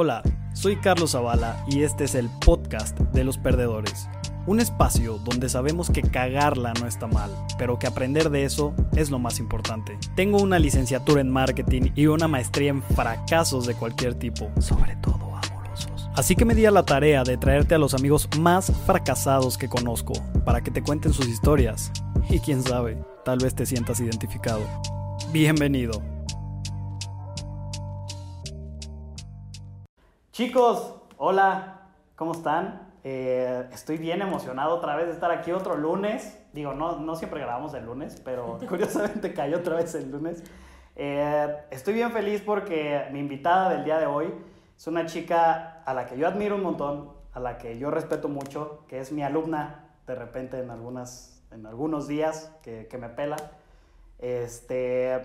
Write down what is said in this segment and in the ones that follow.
Hola, soy Carlos Zavala y este es el podcast de los perdedores. Un espacio donde sabemos que cagarla no está mal, pero que aprender de eso es lo más importante. Tengo una licenciatura en marketing y una maestría en fracasos de cualquier tipo, sobre todo amorosos. Así que me di a la tarea de traerte a los amigos más fracasados que conozco para que te cuenten sus historias. Y quién sabe, tal vez te sientas identificado. Bienvenido. Chicos, hola, ¿cómo están? Eh, estoy bien emocionado otra vez de estar aquí otro lunes. Digo, no, no siempre grabamos el lunes, pero curiosamente cayó otra vez el lunes. Eh, estoy bien feliz porque mi invitada del día de hoy es una chica a la que yo admiro un montón, a la que yo respeto mucho, que es mi alumna de repente en, algunas, en algunos días que, que me pela. Este,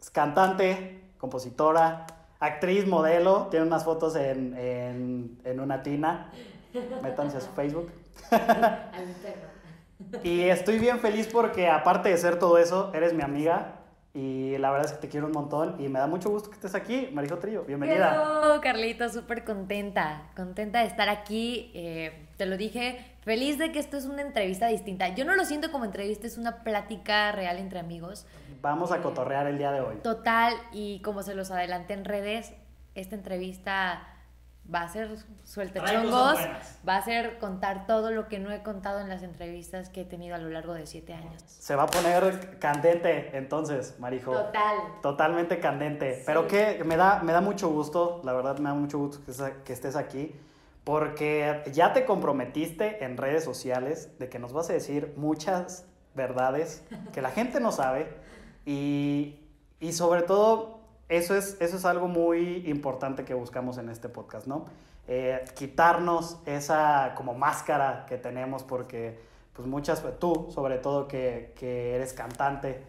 es cantante, compositora, actriz, modelo, tiene unas fotos en, en, en una tina. Métanse a su Facebook. y estoy bien feliz porque aparte de ser todo eso, eres mi amiga. Y la verdad es que te quiero un montón y me da mucho gusto que estés aquí, Marijo Trillo. Bienvenida. Hello, Carlito, súper contenta. Contenta de estar aquí. Eh, te lo dije, feliz de que esto es una entrevista distinta. Yo no lo siento como entrevista, es una plática real entre amigos. Vamos a cotorrear el día de hoy. Total, y como se los adelanté en redes, esta entrevista va a ser suelta chongos, va a ser contar todo lo que no he contado en las entrevistas que he tenido a lo largo de siete años. Se va a poner candente entonces, Marijo. Total. Totalmente candente. Sí. Pero que me da, me da mucho gusto, la verdad me da mucho gusto que estés aquí, porque ya te comprometiste en redes sociales de que nos vas a decir muchas verdades que la gente no sabe y, y sobre todo eso es, eso es algo muy importante que buscamos en este podcast, ¿no? Eh, quitarnos esa como máscara que tenemos porque pues muchas, tú sobre todo que, que eres cantante,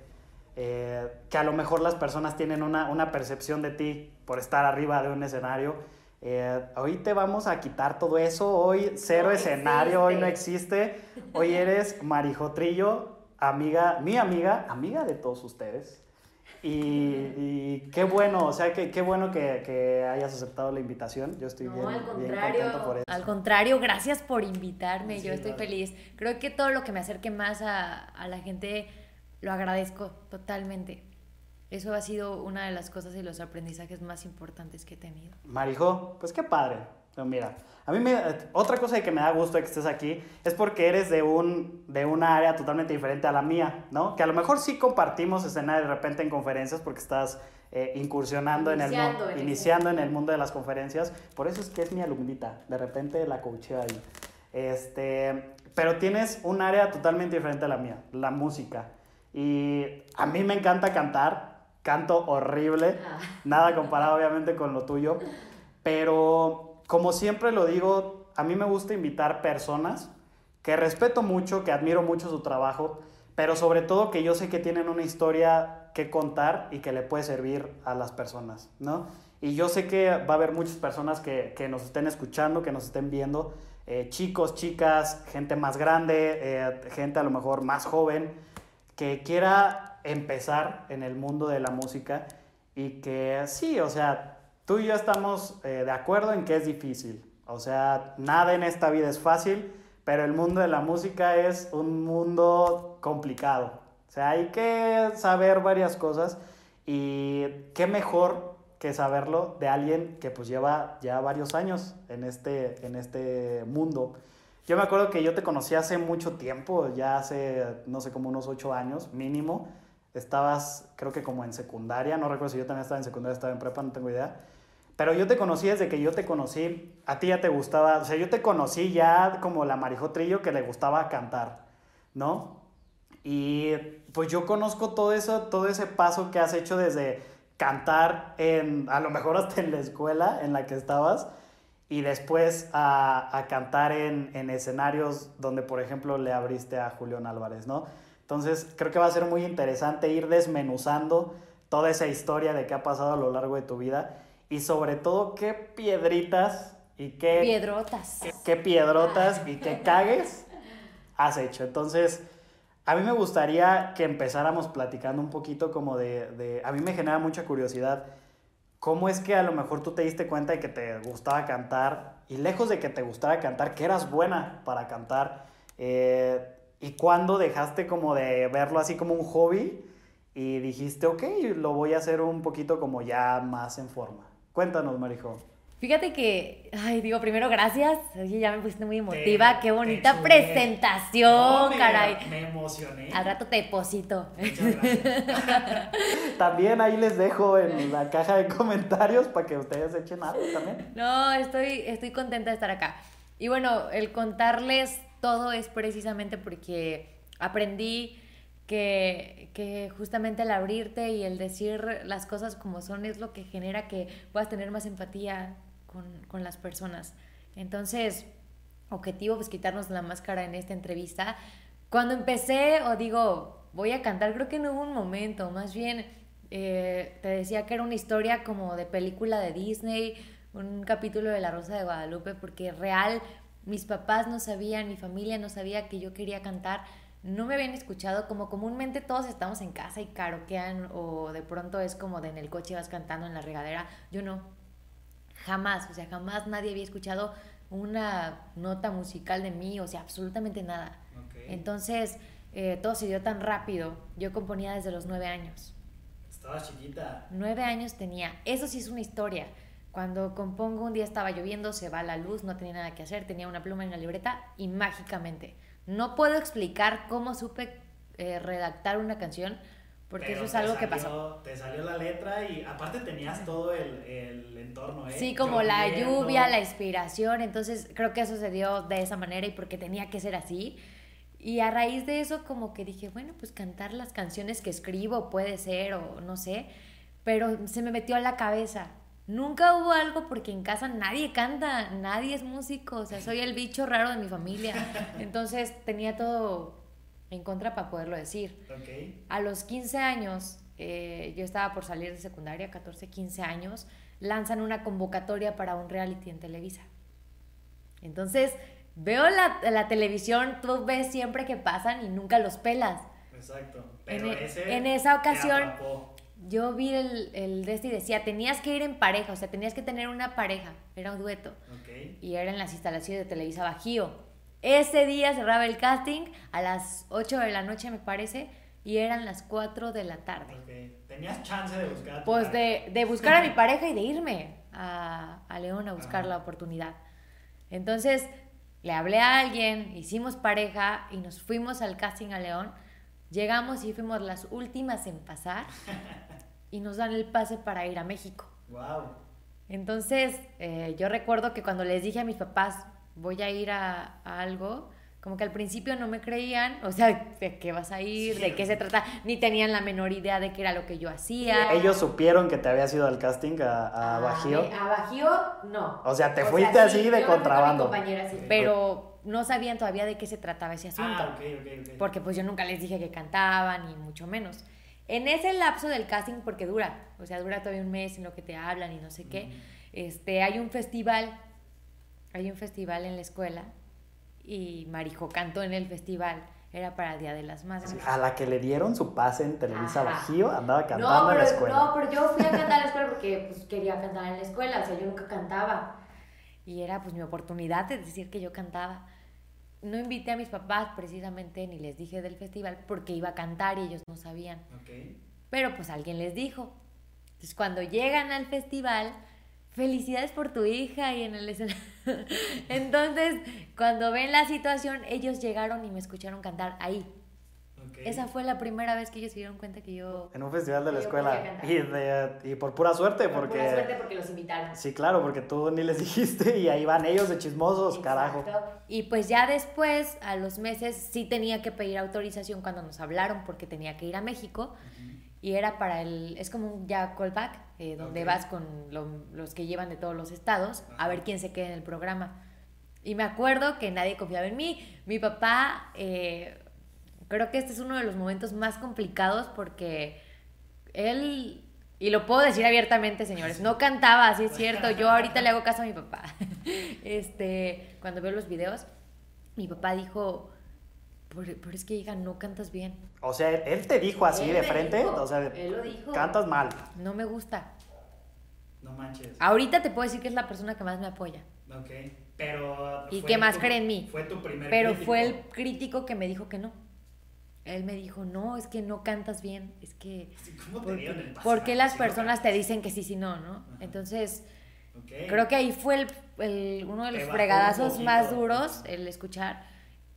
eh, que a lo mejor las personas tienen una, una percepción de ti por estar arriba de un escenario. Eh, hoy te vamos a quitar todo eso, hoy cero No escenario, hoy no existe. Hoy eres Marijo Trillo, amiga, mi amiga, amiga de todos ustedes. Y, y qué bueno, o sea, que, qué bueno que, que hayas aceptado la invitación. Yo estoy No, bien, al bien contrario. contento por eso. Al contrario, gracias por invitarme. Sí, Yo estoy claro. feliz. Creo que todo lo que me acerque más a, a la gente lo agradezco totalmente. Eso ha sido una de las cosas y los aprendizajes más importantes que he tenido. Marijo, pues qué padre. Pero mira, a mí me, otra cosa de que me da gusto de que estés aquí es porque eres de, un, de una área totalmente diferente a la mía, ¿no? Que a lo mejor sí compartimos escena de repente en conferencias porque estás eh, incursionando en el, Iniciando en ese iniciando en el mundo de las conferencias. Por eso es que es mi alumnita. De repente la coacheo ahí. Este, pero tienes un área totalmente diferente a la mía, la música. Y a mí me encanta cantar. Canto horrible. Ah. Nada comparado obviamente con lo tuyo. Pero como siempre lo digo, a mí me gusta invitar personas que respeto mucho, que admiro mucho su trabajo, pero sobre todo que yo sé que tienen una historia que contar y que le puede servir a las personas, ¿no? Y yo sé que va a haber muchas personas que, que nos estén escuchando, que nos estén viendo, eh, chicos, chicas, gente más grande, eh, gente a lo mejor más joven, que quiera empezar en el mundo de la música y que sí, o sea, tú y yo estamos eh, de acuerdo en que es difícil. O sea, nada en esta vida es fácil, pero el mundo de la música es un mundo complicado. O sea, hay que saber varias cosas y qué mejor que saberlo de alguien que pues lleva ya varios años en este, en este mundo. Yo me acuerdo que yo te conocí hace mucho tiempo, ya hace, no sé, como unos ocho años mínimo. Estabas, creo que como en secundaria, no recuerdo si yo también estaba en secundaria, estaba en prepa, no tengo idea. Pero yo te conocí desde que yo te conocí, a ti ya te gustaba, o sea, yo te conocí ya como la Marijo Trillo que le gustaba cantar, ¿no? Y pues yo conozco todo eso, todo ese paso que has hecho desde cantar en, a lo mejor hasta en la escuela en la que estabas, y después a, a cantar en, en escenarios donde, por ejemplo, le abriste a Julián Álvarez, ¿no? Entonces, creo que va a ser muy interesante ir desmenuzando toda esa historia de qué ha pasado a lo largo de tu vida y sobre todo qué piedritas y qué, Piedrotas. qué, qué piedrotas y qué cagues has hecho. Entonces, a mí me gustaría que empezáramos platicando un poquito como de, de- a mí me genera mucha curiosidad ¿cómo es que a lo mejor tú te diste cuenta de que te gustaba cantar y lejos de que te gustara cantar, que eras buena para cantar? Eh, ¿Y cuándo dejaste como de verlo así como un hobby y dijiste, ok, lo voy a hacer un poquito como ya más en forma? Cuéntanos, Marijo. Fíjate que, ay, digo, primero gracias. Oye, ya me pusiste muy emotiva. Qué bonita presentación, caray. Me emocioné. Al rato te deposito. también ahí les dejo en la caja de comentarios para que ustedes echen algo también. No, estoy, estoy contenta de estar acá. Y bueno, el contarles todo es precisamente porque aprendí que, que, justamente el abrirte y el decir las cosas como son es lo que genera que puedas tener más empatía con, las personas. Entonces, objetivo, pues quitarnos la máscara en esta entrevista. Cuando empecé, o digo, voy a cantar, creo que no hubo un momento, más bien eh, te decía que era una historia como de película de Disney, un capítulo de La Rosa de Guadalupe, porque real, mis papás no sabían, mi familia no sabía que yo quería cantar, no me habían escuchado, como comúnmente todos estamos en casa y caroquean, o de pronto es como de en el coche vas cantando en la regadera, yo no, Jamás, o sea, jamás nadie había escuchado una nota musical de mí, o sea, absolutamente nada. Entonces, eh, todo se dio tan rápido. Yo componía desde los nueve años. Estabas chiquita. Nueve años tenía. Eso sí es una historia. Cuando compongo, un día estaba lloviendo, se va la luz, no tenía nada que hacer, tenía una pluma en la libreta y mágicamente. No puedo explicar cómo supe eh, redactar una canción, porque eso es algo que pasó. Te salió la letra y aparte tenías todo el, el entorno, ¿eh? Sí, como la lluvia, la inspiración. Entonces creo que eso se dio de esa manera y porque tenía que ser así. Y a raíz de eso como que dije, bueno, pues cantar las canciones que escribo puede ser o no sé. Pero se me metió a la cabeza. Nunca hubo algo porque en casa nadie canta, nadie es músico, o sea, soy el bicho raro de mi familia. Entonces tenía todo en contra para poderlo decir. A los 15 años, eh, yo estaba por salir de secundaria, 14, 15 años, lanzan una convocatoria para un reality en Televisa. Entonces, veo la, la televisión, tú ves siempre que pasan y nunca los pelas. Exacto. Pero en, e, ese en esa ocasión, yo vi el, el de este y decía, tenías que ir en pareja, o sea, tenías que tener una pareja, era un dueto. Y era en las instalaciones de Televisa Bajío. Ese día cerraba el casting a las 8 de la noche, me parece, y eran las 4 de la tarde. Tenías chance de buscar. pues de, de, buscar a mi pareja y de irme a, a León a buscar la oportunidad. Entonces le hablé a alguien, hicimos pareja y nos fuimos al casting a León. Llegamos y fuimos las últimas en pasar y nos dan el pase para ir a México. Wow. Entonces, eh, yo recuerdo que cuando les dije a mis papás, voy a ir a, algo, como que al principio no me creían, o sea, ¿de qué vas a ir? ¿De qué se trata? Ni tenían la menor idea de qué era lo que yo hacía. ¿Ellos supieron que te habías ido al casting a, a ah, Bajío? A, Bajío, no. O sea, te fuiste así de contrabando. pero no sabían todavía de qué se trataba ese asunto. Ah, porque pues yo nunca les dije que cantaban, ni mucho menos. En ese lapso del casting, porque dura, o sea, dura todavía un mes en lo que te hablan y no sé qué, este, hay un festival hay un festival en la escuela y Marijo cantó en el festival. Era para el Día de las Madres. A la que le dieron su pase en Televisa Bajío, andaba cantando en la escuela. No, pero yo fui a cantar en la escuela porque pues, quería cantar en la escuela, o sea, yo nunca cantaba. Y era pues mi oportunidad de decir que yo cantaba. No invité a mis papás precisamente ni les dije del festival porque iba a cantar y ellos no sabían. Pero pues alguien les dijo. Entonces cuando llegan al festival, felicidades por tu hija y en el escenario. Entonces, cuando ven la situación, ellos llegaron y me escucharon cantar ahí. Esa fue la primera vez que ellos se dieron cuenta que yo... En un festival de la escuela. Y, y, por pura suerte, por porque... Por pura suerte porque los invitaron. Sí, claro, porque tú ni les dijiste y ahí van ellos de chismosos, carajo. Y pues ya después, a los meses, sí tenía que pedir autorización cuando nos hablaron porque tenía que ir a México y era para el, es como un ya callback, eh, donde vas con los que llevan de todos los estados a ver quién se queda en el programa. Y me acuerdo que nadie confiaba en mí. Mi papá, eh, creo que este es uno de los momentos más complicados porque él, y lo puedo decir abiertamente, señores, no cantaba, así es cierto. Yo ahorita le hago caso a mi papá. Este, cuando veo los videos, mi papá dijo, pero, es que, hija, no cantas bien. O sea, él te dijo así de frente. o sea, él lo dijo. Cantas mal. No me gusta. No manches. Ahorita te puedo decir que es la persona que más me apoya. Ok, pero... Y que más tu- cree en mí. Fue tu primer Pero crítico. fue el crítico que me dijo que no. Él me dijo, no, es que no cantas bien, es que... Sí, ¿Cómo te ¿Por qué, el paso? por qué las Si no personas te dicen que sí, sí, no, no? Entonces, creo que ahí fue el, el- uno de los fregadazos más duros, el escuchar.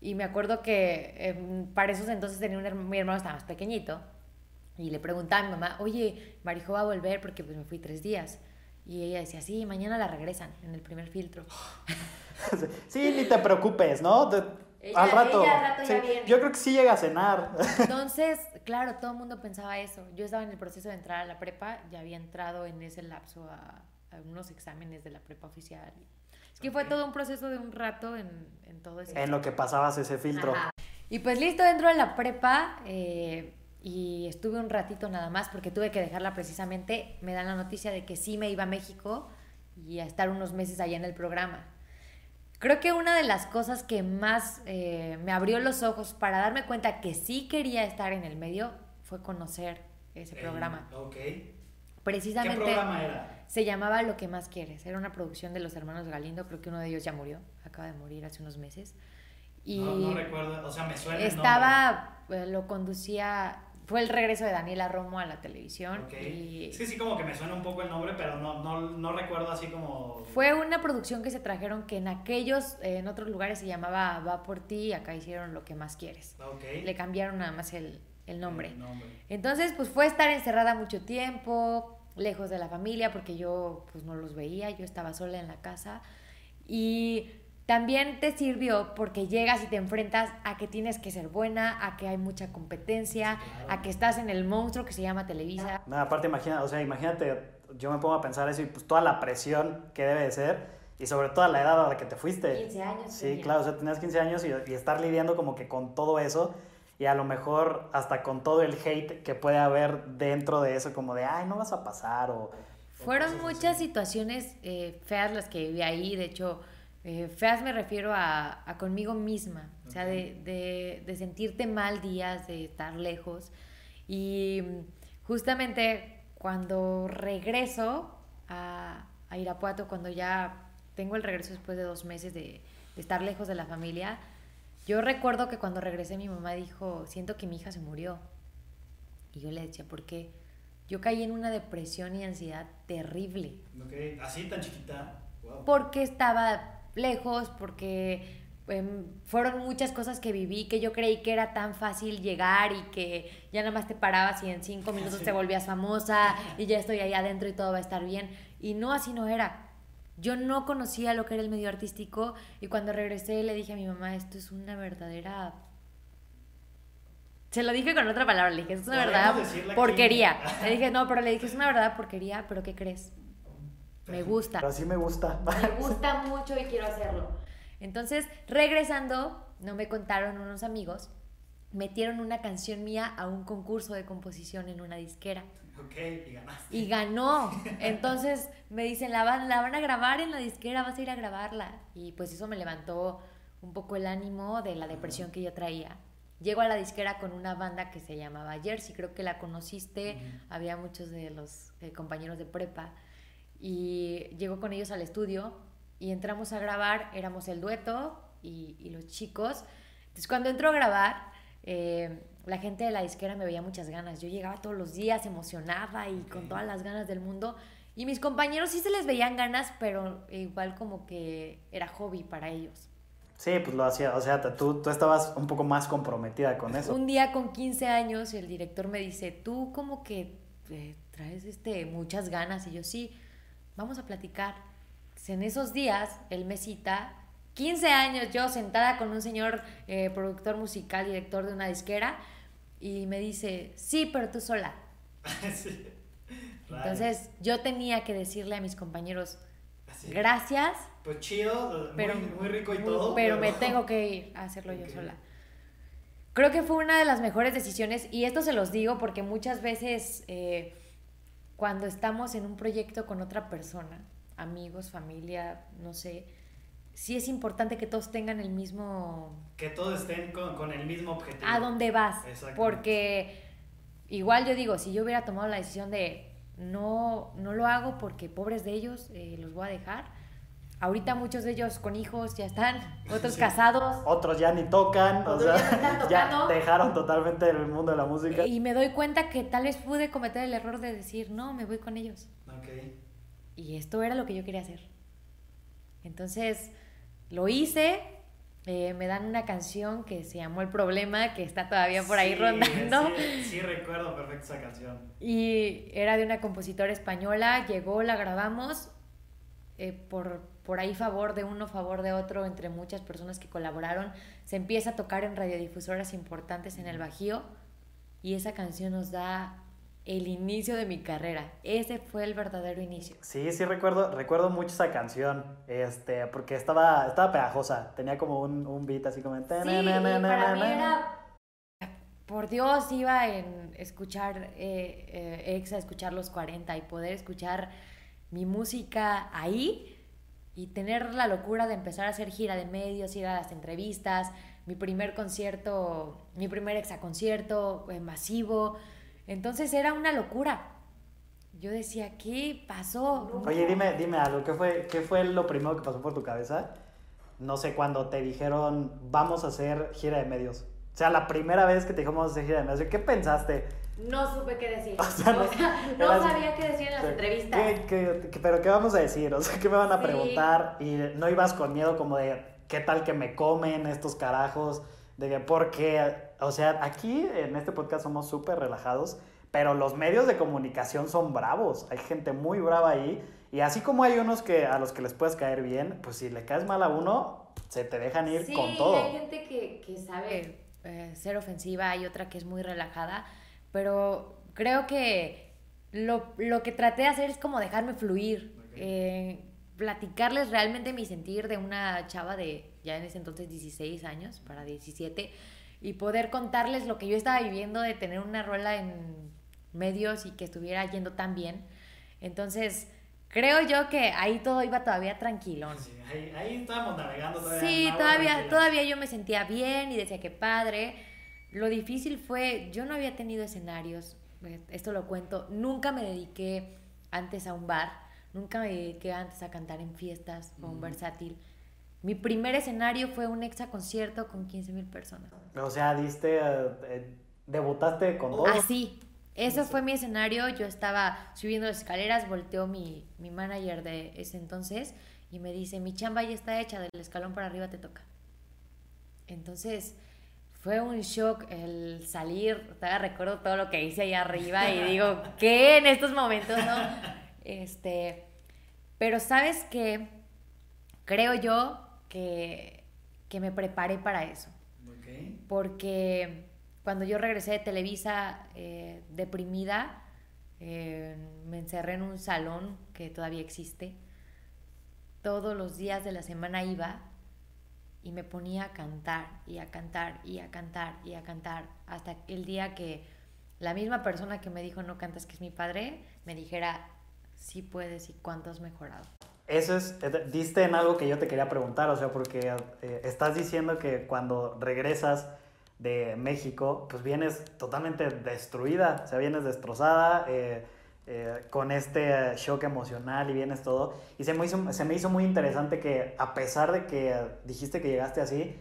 Y me acuerdo que em, para esos entonces tenía un hermano, mi hermano estaba más pequeñito. Y le preguntaba a mi mamá, oye, Marijo va a volver porque pues me fui tres días. Y ella decía, sí, mañana la regresan en el primer filtro. Sí, ni te preocupes, ¿no? Ella- al rato. ella al rato ya sí, viene. yo creo que sí llega a cenar. Entonces, claro, todo el mundo pensaba eso. Yo estaba en el proceso de entrar a la prepa, ya había entrado en ese lapso a, a unos exámenes de la prepa oficial. Es que fue todo un proceso de un rato en, en todo ese... en lo que pasabas ese filtro. Ajá. Y pues listo, dentro de la prepa eh, y estuve un ratito nada más porque tuve que dejarla precisamente. Me dan la noticia de que sí me iba a México y a estar unos meses allá en el programa. Creo que una de las cosas que más eh, me abrió los ojos para darme cuenta que sí quería estar en el medio fue conocer ese programa. Ok. ¿Qué Precisamente programa era? se llamaba Lo que más quieres. Era una producción de los hermanos Galindo. Creo que uno de ellos ya murió. Acaba de morir hace unos meses. Y No, no recuerdo, o sea, me suena el estaba, eh, lo conducía, fue el regreso de Daniela Romo a la televisión. nombre. Ok. Y Es que sí como que me suena un poco el nombre, pero no, no, no recuerdo así como... fue una producción que se trajeron que en aquellos, eh, en otros lugares se llamaba Va por ti, acá hicieron Lo que más quieres. Ok. Le cambiaron nada más el, el nombre. El nombre. Entonces, pues fue estar encerrada mucho tiempo, lejos de la familia, porque yo pues no los veía, yo estaba sola en la casa. Y también te sirvió porque llegas y te enfrentas a que tienes que ser buena, a que hay mucha competencia, a que estás en el monstruo que se llama Televisa. No, aparte imagina, o sea, imagínate, yo me pongo a pensar eso y pues toda la presión que debe de ser y sobre todo a la edad a la que te fuiste. 15 años. Sí, tenía. claro, o sea, tenías 15 años y, y estar lidiando como que con todo eso y a lo mejor hasta con todo el hate que puede haber dentro de eso, como de, ay, no vas a pasar o... Fueron muchas así. situaciones eh, feas las que viví ahí, de hecho, eh, feas me refiero a, a conmigo misma, o sea, de, de- de sentirte mal días, de estar lejos. Y justamente cuando regreso a, a Irapuato, cuando ya tengo el regreso después de dos meses de, de estar lejos de la familia, yo recuerdo que cuando regresé mi mamá dijo, siento que mi hija se murió. Y yo le decía, ¿por qué? Yo caí en una depresión y ansiedad terrible. Ok, Así tan chiquita. Wow. Porque estaba lejos, porque em, fueron muchas cosas que viví que yo creí que era tan fácil llegar y que ya nada más te parabas y en cinco minutos Sí. te volvías famosa y ya estoy ahí adentro y todo va a estar bien. Y no, así no era. Yo no conocía lo que era el medio artístico y cuando regresé le dije a mi mamá, esto es una verdadera... Se lo dije con otra palabra, le dije, es una verdadera porquería. Le dije, no, pero le dije, es una verdadera porquería, pero ¿qué crees? Me gusta. Pero sí me gusta. Me gusta mucho y quiero hacerlo. Entonces, regresando, no me contaron unos amigos, metieron una canción mía a un concurso de composición en una disquera ok, y ganaste. y ganó. Entonces me dicen, la van, la van a grabar en la disquera, vas a ir a grabarla. Y pues eso me levantó un poco el ánimo de la depresión que yo traía. Llego a la disquera con una banda que se llamaba Jersey, creo que la conociste, había muchos de los eh, compañeros de prepa. Y llego con ellos al estudio y entramos a grabar, éramos el dueto y, y los chicos. Entonces cuando entro a grabar, eh, la gente de la disquera me veía muchas ganas. Yo llegaba todos los días emocionada y con Ok. todas las ganas del mundo. Y mis compañeros sí se les veían ganas, pero igual como que era hobby para ellos. Sí, pues lo hacía, o sea, tú, tú estabas un poco más comprometida con eso. Un día con 15 años el director me dice, tú como que eh, traes este, muchas ganas. Y yo sí, vamos a platicar. En esos días él me cita, 15 años yo sentada con un señor eh, productor musical, director de una disquera, y me dice, sí, pero tú sola. Sí. Entonces yo tenía que decirle a mis compañeros, Así. gracias, Pues chido, pero, muy, muy rico y muy- todo. pero me tengo que ir a hacerlo Ok. yo sola. Creo que fue una de las mejores decisiones y esto se los digo porque muchas veces eh, cuando estamos en un proyecto con otra persona, amigos, familia, no sé, sí es importante que todos tengan el mismo Que todos estén con, con el mismo objetivo. a dónde vas. Porque igual yo digo, si yo hubiera tomado la decisión de no, no lo hago porque pobres de ellos eh, los voy a dejar. Ahorita muchos de ellos con hijos ya están, otros casados. Otros ya ni tocan, o sea, ya ya dejaron totalmente el mundo de la música. Y me doy cuenta que tal vez pude cometer el error de decir, no, me voy con ellos. Ok. Y esto era lo que yo quería hacer. Entonces, lo hice. eh, me dan una canción que se llamó El Problema, que está todavía por ahí Sí, rondando. Sí, sí recuerdo perfecto esa canción. Y era de una compositora española, llegó, la grabamos, eh, por, por ahí favor de uno, favor de otro, entre muchas personas que colaboraron, se empieza a tocar en radiodifusoras importantes en el Bajío y esa canción nos da el inicio de mi carrera. Ese fue el verdadero inicio. Sí, sí recuerdo, recuerdo mucho esa canción, este, porque estaba, estaba pegajosa, tenía como un, un beat así como... Sí, para mí era... Por Dios, iba en escuchar eh, eh, Exa, escuchar los 40 y poder escuchar mi música ahí y tener la locura de empezar a hacer gira de medios, ir a las entrevistas, mi primer concierto, mi primer Exa concierto eh, masivo. Entonces era una locura. Yo decía, ¿qué pasó? Oye, dime, dime algo, ¿qué fue, ¿qué fue lo primero que pasó por tu cabeza? No sé, cuando te dijeron, vamos a hacer gira de medios. O sea, la primera vez que te dijimos vamos a hacer gira de medios, ¿qué pensaste? No supe qué decir. O sea, no- no eras- sabía qué decir en las O entrevistas. ¿qué- qué- qué- pero qué vamos a decir? O sea, ¿qué me van a Sí. preguntar? Y no ibas con miedo como de, ¿qué tal que me comen estos carajos? De que, porque, o sea, aquí en este podcast somos súper relajados, pero los medios de comunicación son bravos. Hay gente muy brava ahí. Y así como hay unos que a los que les puedes caer bien, pues si le caes mal a uno, se te dejan ir Sí, con todo. hay gente que, que sabe eh, ser ofensiva, hay otra que es muy relajada, pero creo que lo, lo que traté de hacer es como dejarme fluir, eh, platicarles realmente mi sentir de una chava de ya en ese entonces 16 años, para 17, y poder contarles lo que yo estaba viviendo de tener una rola en medios y que estuviera yendo tan bien. Entonces, creo yo que ahí todo iba todavía tranquilón. ahí, ahí estábamos navegando Sí, todavía, todavía yo me sentía bien y decía que padre. Lo difícil fue, yo no había tenido escenarios, eh, esto lo cuento, nunca me dediqué antes a un bar, nunca me dediqué antes a cantar en fiestas o un versátil. Mi primer escenario fue un exa concierto con 15 mil personas. O sea, diste, eh, eh, debutaste con todo. Así, eso fue mi escenario, yo estaba subiendo las escaleras, volteó mi, mi manager de ese entonces y me dice, mi chamba ya está hecha, del escalón para arriba te toca. Entonces fue un shock el salir, todavía recuerdo todo lo que hice allá arriba y digo, ¿qué en estos momentos, no? Este, pero sabes que creo yo que, que me preparé para eso porque cuando yo regresé de Televisa eh, deprimida, eh, me encerré en un salón que todavía existe. Todos los días de la semana iba y me ponía a cantar y a cantar y a cantar y a cantar hasta el día que la misma persona que me dijo no cantas que es mi padre me dijera sí puedes y cuánto has mejorado. Eso es, eh, diste en algo que yo te quería preguntar, o sea, porque eh, estás diciendo que cuando regresas de México, pues vienes totalmente destruida, o sea, vienes destrozada, eh, eh, con este shock emocional y vienes todo. Y se me, hizo, se me hizo muy interesante que a pesar de que dijiste que llegaste así,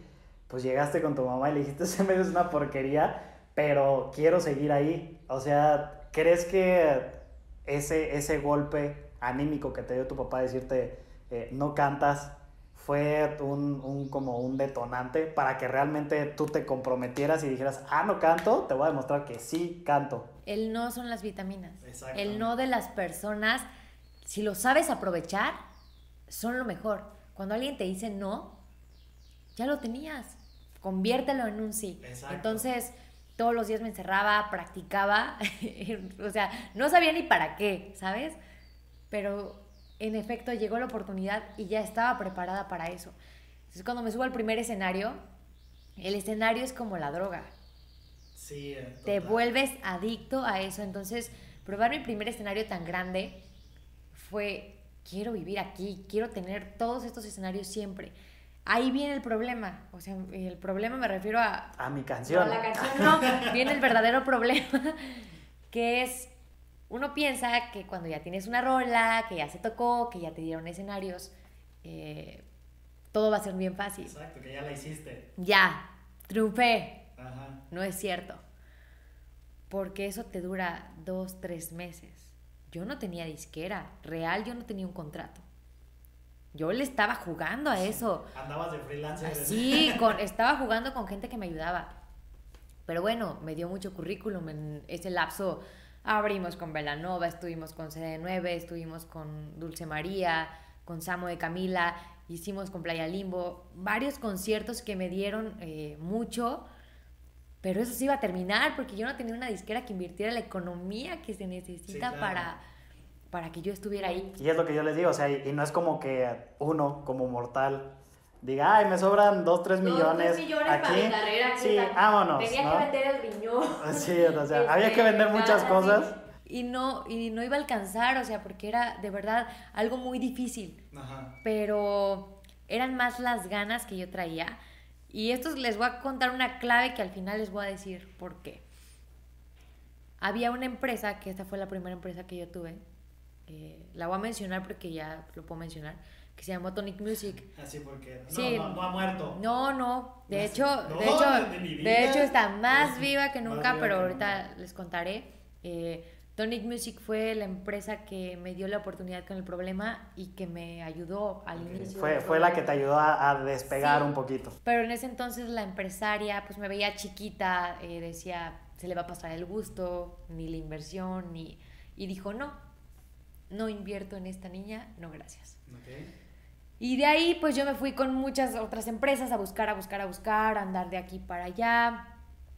pues llegaste con tu mamá y le dijiste, ese medio es una porquería, pero quiero seguir ahí. O sea, ¿crees que ese, ese golpe anímico que te dio tu papá decirte eh, no cantas fue un, un, como un detonante para que realmente tú te comprometieras y dijeras, ah, no canto, te voy a demostrar que sí canto. El no son las vitaminas. El no de las personas, si lo sabes aprovechar, son lo mejor. Cuando alguien te dice no, ya lo tenías. Conviértelo en un sí. Exacto. Entonces, todos los días me encerraba, practicaba. o sea, no sabía ni para qué, ¿sabes? Pero en efecto llegó la oportunidad y ya estaba preparada para eso. Entonces, cuando me subo al primer escenario, el escenario es como la droga Sí, eh, te vuelves adicto a eso. Entonces, probar mi primer escenario tan grande fue, quiero vivir aquí, quiero tener todos estos escenarios siempre. Ahí viene el problema. O sea, el problema me refiero a... A mi canción. a la canción no, viene el verdadero problema, que es uno piensa que cuando ya tienes una rola, que ya se tocó, que ya te dieron escenarios, eh, todo va a ser bien fácil. Exacto, que ya la hiciste. Ya, triunfé. Ajá. No es cierto. Porque eso te dura dos, tres meses. Yo no tenía disquera. Real, yo no tenía un contrato. Yo le estaba jugando a eso. Andabas de freelancer. Sí, con, estaba jugando con gente que me ayudaba. Pero bueno, me dio mucho currículum en ese lapso. Abrimos con Velanova, estuvimos con CD9, estuvimos con Dulce María, con Samo de Camila, hicimos con Playa Limbo, varios conciertos que me dieron eh, mucho, pero eso se iba a terminar porque yo no tenía una disquera que invirtiera la economía que se necesita Sí, claro. para, para que yo estuviera ahí. Y es lo que yo les digo, o sea, y, y no es como que uno, como mortal, diga, ay, me sobran 2, 3 millones, aquí. sí, vámonos. ¿no? el riñón. Sí, o sea, había que vender muchas cosas. Y no, y no iba a alcanzar, o sea, porque era de verdad algo muy difícil. Ajá. Pero eran más las ganas que yo traía. Y esto les voy a contar una clave que al final les voy a decir por qué. Había una empresa, que esta fue la primera empresa que yo tuve, eh, la voy a mencionar porque ya lo puedo mencionar, que se llamó Tonic Music. Así porque no, Sí. no, no ha muerto. No, no, de hecho. No, de hecho, de de hecho está más viva que viva nunca, que pero nunca. ahorita les contaré. Eh, Tonic Music fue la empresa que me dio la oportunidad con el problema y que me ayudó al Ok. inicio. Fue, fue la que te ayudó a, a despegar Sí. un poquito. Pero en ese entonces la empresaria pues me veía chiquita, eh, decía, se le va a pasar el gusto, ni la inversión, ni... Y dijo, no, no invierto en esta niña, no gracias. Y de ahí pues yo me fui con muchas otras empresas a buscar, a buscar, a buscar, a andar de aquí para allá,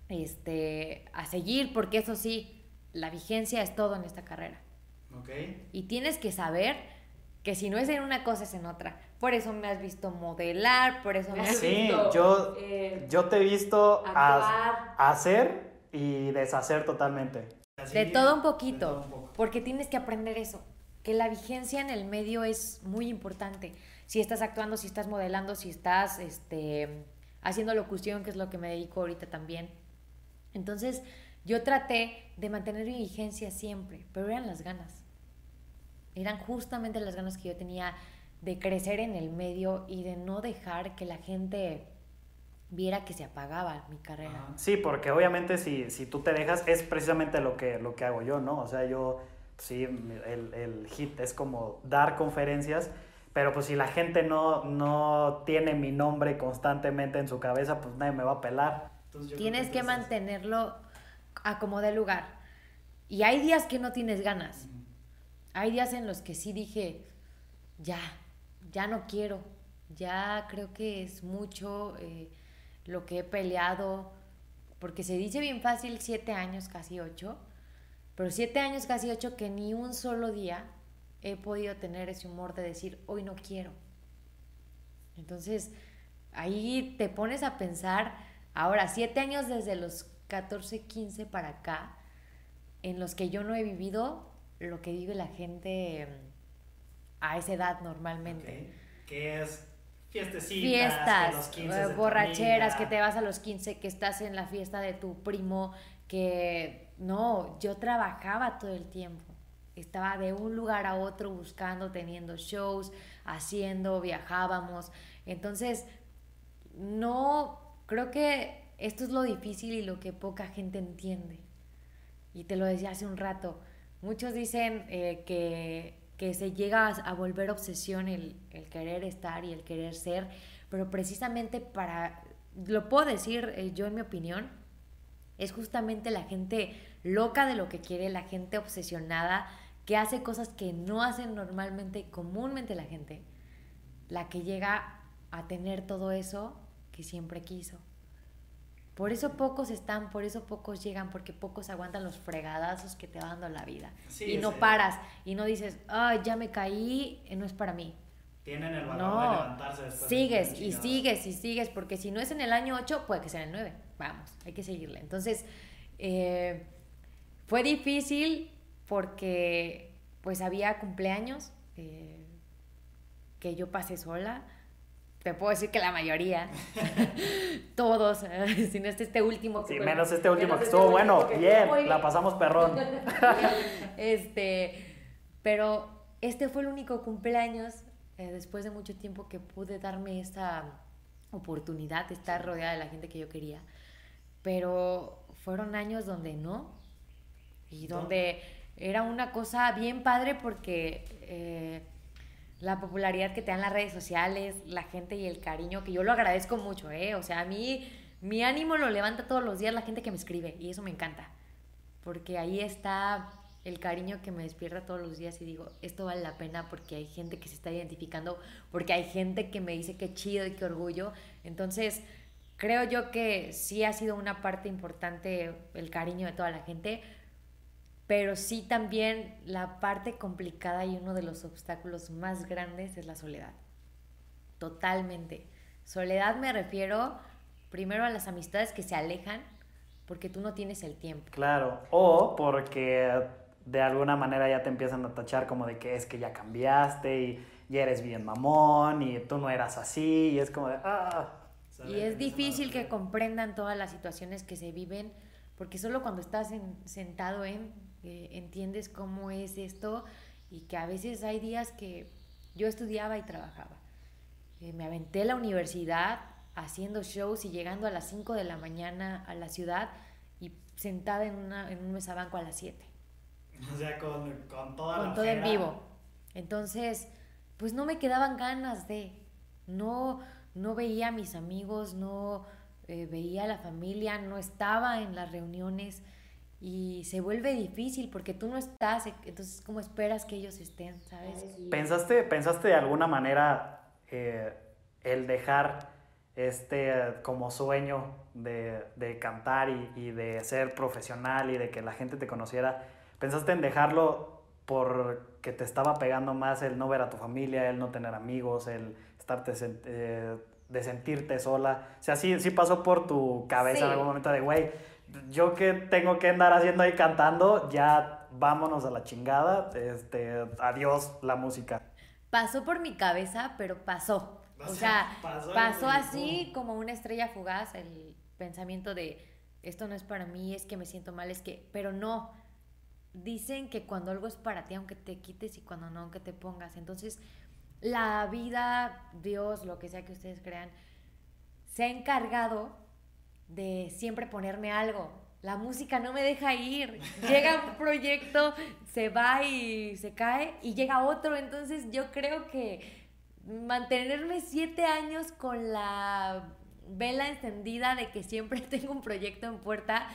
este, a seguir, porque eso sí, la vigencia es todo en esta carrera. Ok. Y tienes que saber que si no es en una cosa es en otra. Por eso me has visto modelar, por eso me has Sí, visto... yo, eh, yo te he visto a- hacer y deshacer totalmente. De todo un de poquito, todo un poco. porque tienes que aprender eso, que la vigencia en el medio es muy importante. Si estás actuando, si estás modelando, si estás este, haciendo locución, que es lo que me dedico ahorita también. Entonces, yo traté de mantener mi vigencia siempre, pero eran las ganas. Eran justamente las ganas que yo tenía de crecer en el medio y de no dejar que la gente viera que se apagaba mi carrera. Ajá. Sí, porque obviamente si, si tú te dejas, es precisamente lo que, lo que hago yo, ¿no? O sea, yo, sí, el, el hit es como dar conferencias, pero pues si la gente no, no tiene mi nombre constantemente en su cabeza, pues nadie me va a pelar. Entonces, Tienes que mantenerlo a como de lugar. Y hay días que no tienes ganas. Hay días en los que sí dije, ya, ya no quiero. Ya creo que es mucho eh, lo que he peleado. Porque se dice bien fácil siete años, casi ocho. Pero siete años, casi ocho, que ni un solo día he podido tener ese humor de decir, hoy no quiero. Entonces, ahí te pones a pensar, ahora, siete años desde los 14, 15 para acá, en los que yo no he vivido lo que vive la gente mm, a esa edad normalmente. Ok. Que es fiestecitas, Fiestas, los 15 eh, borracheras, que te vas a los 15, que estás en la fiesta de tu primo, que no, yo trabajaba todo el tiempo. Estaba de un lugar a otro buscando, teniendo shows, haciendo, viajábamos. Entonces, no, creo que esto es lo difícil y lo que poca gente entiende. Y te lo decía hace un rato. Muchos dicen eh, que, que se llega a, volver obsesión el, el querer estar y el querer ser, pero precisamente para, lo puedo decir eh, yo en mi opinión, es justamente la gente loca de lo que quiere, la gente obsesionada, que hace cosas que no hacen normalmente, comúnmente la gente, la que llega a tener todo eso que siempre quiso. Por eso pocos están, por eso pocos llegan, porque pocos aguantan los fregadazos que te va dando la vida. Sí, y no paras, y no dices, ay, ya me caí, eh, no es para mí. Tienen el valor de No, levantarse después. de sigues y sigues y sigues, porque si no es en el año 8, puede que sea en el 9. Vamos, hay que seguirle. Entonces, eh, fue difícil porque pues había cumpleaños eh, que yo pasé sola. Te puedo decir que la mayoría, todos, si no es este último. que Sí, menos este último menos que este estuvo bueno, que bien, la pasamos perrón. este, pero este fue el único cumpleaños eh, después de mucho tiempo que pude darme esta oportunidad de estar rodeada de la gente que yo quería. Pero fueron años donde no, y donde era una cosa bien padre porque eh, la popularidad que te dan las redes sociales, la gente y el cariño, que yo lo agradezco mucho, ¿eh? O sea, a mí mi ánimo lo levanta todos los días la gente que me escribe y eso me encanta, porque ahí está el cariño que me despierta todos los días y digo, esto vale la pena porque hay gente que se está identificando, porque hay gente que me dice qué chido y qué orgullo. Entonces, creo yo que sí ha sido una parte importante el cariño de toda la gente, pero sí también la parte complicada y uno de los obstáculos más grandes es la soledad. Totalmente. Soledad me refiero primero a las amistades que se alejan porque tú no tienes el tiempo. Claro, o porque de alguna manera ya te empiezan a tachar como de que es que ya cambiaste y ya eres bien mamón y tú no eras así y es como de... Ah. Y es difícil que comprendan todas las situaciones que se viven porque solo cuando estás sentado en entiendes cómo es esto y que a veces hay días que yo estudiaba y trabajaba. Eh, me aventé la universidad haciendo shows y llegando a las 5 de la mañana a la ciudad y sentada en, una, en un mesabanco a las 7. O sea, con, con toda Con todo en vivo. Entonces, pues no me quedaban ganas de... No, no veía a mis amigos, no eh, veía a la familia, no estaba en las reuniones y se vuelve difícil porque tú no estás, e, entonces ¿cómo esperas que ellos estén, sabes? ¿Pensaste, pensaste de alguna manera eh, el dejar este como sueño de, de cantar y, y, de ser profesional y de que la gente te conociera? ¿Pensaste en dejarlo porque te estaba pegando más el no ver a tu familia, el no tener amigos, el estarte eh, de sentirte sola? O sea, sí, sí pasó por tu cabeza en algún momento de, güey, yo que tengo que andar haciendo ahí cantando, ya vámonos a la chingada, este, adiós la música. Pasó por mi cabeza, pero pasó. O sea, pasó, así como una estrella fugaz el pensamiento de esto no es para mí, es que me siento mal, es que, pero no. Dicen que cuando algo es para ti, aunque te quites y cuando no, aunque te pongas. Entonces, la vida, Dios, lo que sea que ustedes crean, se ha encargado de siempre ponerme algo. La música no me deja ir. Llega un proyecto, se va y se cae y llega otro. Entonces yo creo que mantenerme siete años con la vela encendida de que siempre tengo un proyecto en puerta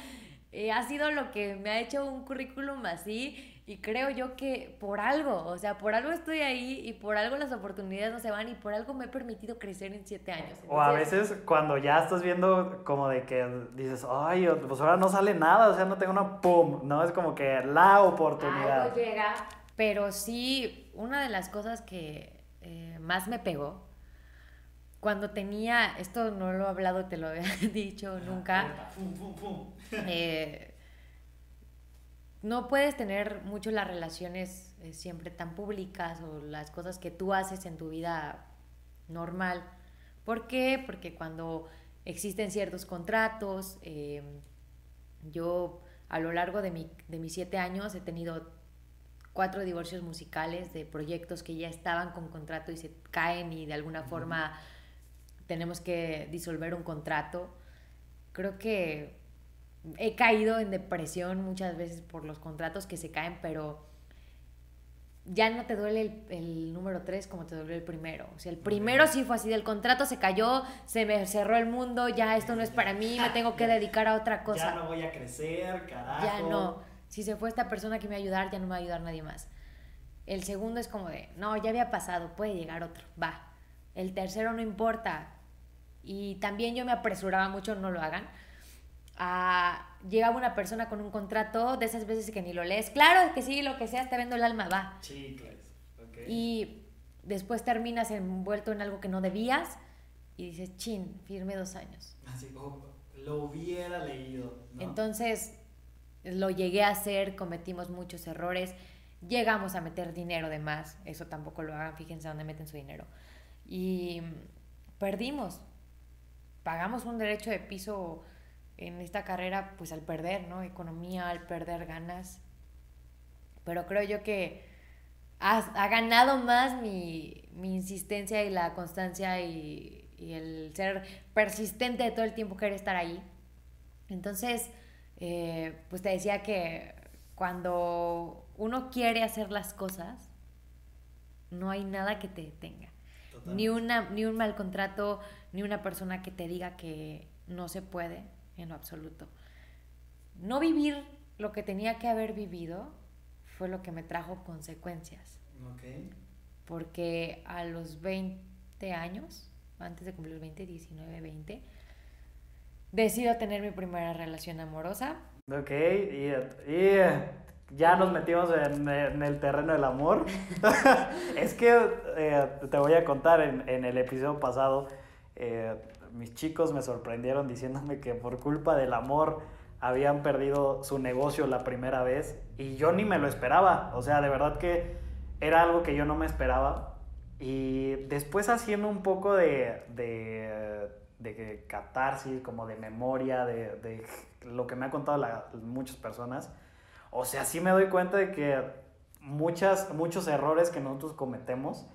eh, ha sido lo que me ha hecho un currículum así y creo yo que por algo, o sea, por algo estoy ahí y por algo las oportunidades no se van y por algo me he permitido crecer en siete años. o a veces cuando ya estás viendo como de que dices, ay, pues ahora no sale nada, o sea, no tengo una pum, ¿no? Es como que la oportunidad. Algo llega, pero sí, una de las cosas que eh, más me pegó, cuando tenía, esto no lo he hablado, te lo he dicho nunca. Eh, no puedes tener mucho las relaciones eh, siempre tan públicas o las cosas que tú haces en tu vida normal. ¿Por qué? Porque cuando existen ciertos contratos, em, yo a lo largo de, mi, de mis siete años he tenido cuatro divorcios musicales de proyectos que ya estaban con contrato y se caen y de alguna forma tenemos que disolver un contrato. Creo que he caído en depresión muchas veces por los contratos que se caen, pero ya no te duele el, número 3 como te duele el primero. O sea, el primero sí fue así, del contrato se cayó, se me cerró el mundo, ya esto no es para mí, me tengo que dedicar a otra cosa. Ya no voy a crecer, carajo. Ya no. Si se fue esta persona que me va a ayudar, ya no me va a ayudar nadie más. El segundo es como de, no, ya había pasado, puede llegar otro, va. El tercero no importa. Y también yo me apresuraba mucho, no lo hagan a llegaba una persona con un contrato de esas veces que ni lo lees. Claro que sí, lo que sea, te vendo el alma, va. Y después terminas envuelto en algo que no debías y dices, chin, firme dos años. Así como lo hubiera leído. Entonces lo llegué a hacer, cometimos muchos errores, llegamos a meter dinero de más, eso tampoco lo hagan, fíjense dónde meten su dinero. Y perdimos, pagamos un derecho de piso en esta carrera, pues al perder, ¿no? Economía, al perder ganas, pero creo yo que ha, ha ganado más mi, mi, insistencia y la constancia y, y, el ser persistente de todo el tiempo querer estar ahí. Entonces, eh, pues te decía que cuando uno quiere hacer las cosas, no hay nada que te detenga. Ni, una, ni un mal contrato, ni una persona que te diga que no se puede en lo absoluto. No vivir lo que tenía que haber vivido fue lo que me trajo consecuencias. Porque a los 20 años, antes de cumplir 20, 19, 20, decido tener mi primera relación amorosa. Ok, y, y ya nos metimos en, el terreno del amor. es que eh, te voy a contar, en, en el episodio pasado, eh, mis chicos me sorprendieron diciéndome que por culpa del amor habían perdido su negocio la primera vez y yo ni me lo esperaba. O sea, de verdad que era algo que yo no me esperaba. Y después haciendo un poco de, de, de catarsis, como de memoria, de, de lo que me han contado muchas personas, o sea, sí me doy cuenta de que muchas, muchos errores que nosotros cometemos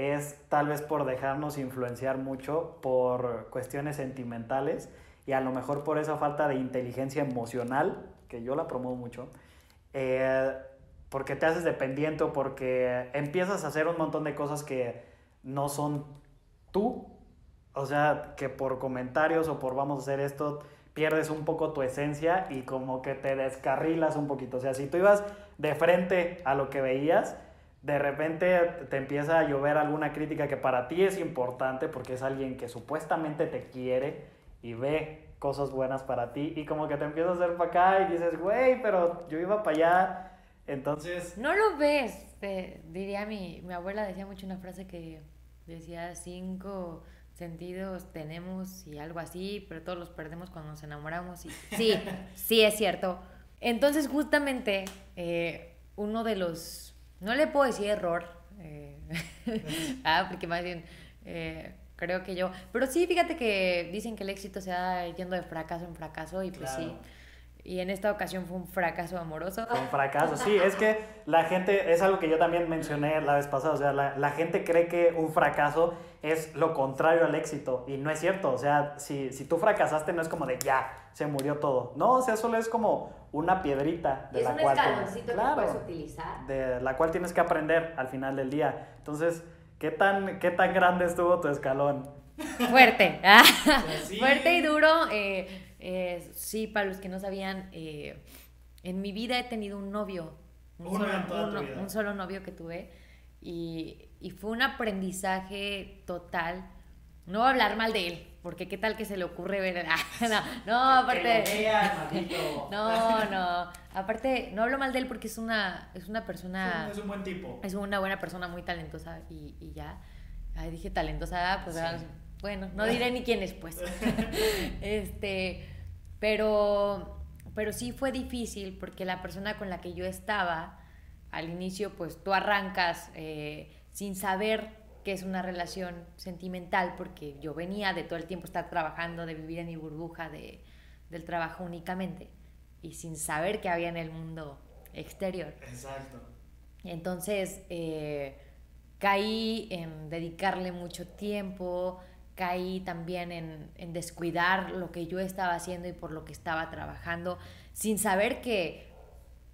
es tal vez por dejarnos influenciar mucho por cuestiones sentimentales y a lo mejor por esa falta de inteligencia emocional, que yo la promuevo mucho, eh, porque te haces dependiente o porque empiezas a hacer un montón de cosas que no son tú, o sea, que por comentarios o por vamos a hacer esto, pierdes un poco tu esencia y como que te descarrilas un poquito. O sea, si tú ibas de frente a lo que veías, de repente te empieza a llover alguna crítica que para ti es importante porque es alguien que supuestamente te quiere y ve cosas buenas para ti y como que te empieza a hacer para acá y dices, güey, pero yo iba para allá. Entonces... No lo ves, diría mi, mi abuela, decía mucho una frase que decía cinco sentidos tenemos y algo así, pero todos los perdemos cuando nos enamoramos. Y sí, sí es cierto. Entonces justamente eh, uno de los, no le puedo decir error, eh, ah, porque más bien eh, creo que yo, pero sí, fíjate que dicen que el éxito se da yendo de fracaso en fracaso y pues sí. Y en esta ocasión fue un fracaso amoroso. Un fracaso, sí, es que la gente, es algo que yo también mencioné la vez pasada, o sea, la, la, gente cree que un fracaso es lo contrario al éxito y no es cierto, o sea, si, si tú fracasaste no es como de ya, se murió todo, no, o sea, solo es como una piedrita de es la un cual... escaloncito que puedes utilizar. De la cual tienes que aprender al final del día. Entonces, ¿qué tan, qué tan grande estuvo tu escalón? Fuerte, fuerte y duro. Eh, eh, sí, para los que no sabían, eh, en mi vida he tenido un novio, un, solo, novio que tuve, y, fue un aprendizaje total. No voy a hablar mal de él, porque qué tal que se le ocurre ver. no, no, aparte. no, no. Aparte, no hablo mal de él porque es una, es una persona. Es un, buen tipo. Es una buena persona, muy talentosa y, ya. Ay, dije talentosa, pues bueno, no diré ni quién es, pues. este, pero, pero sí fue difícil porque la persona con la que yo estaba, al inicio, pues tú arrancas eh, sin saber qué es una relación sentimental, porque yo venía de todo el tiempo estar trabajando, de vivir en mi burbuja de, del trabajo únicamente, y sin saber qué había en el mundo exterior. Exacto. Entonces, eh, caí en dedicarle mucho tiempo, caí también en, descuidar lo que yo estaba haciendo y por lo que estaba trabajando, sin saber que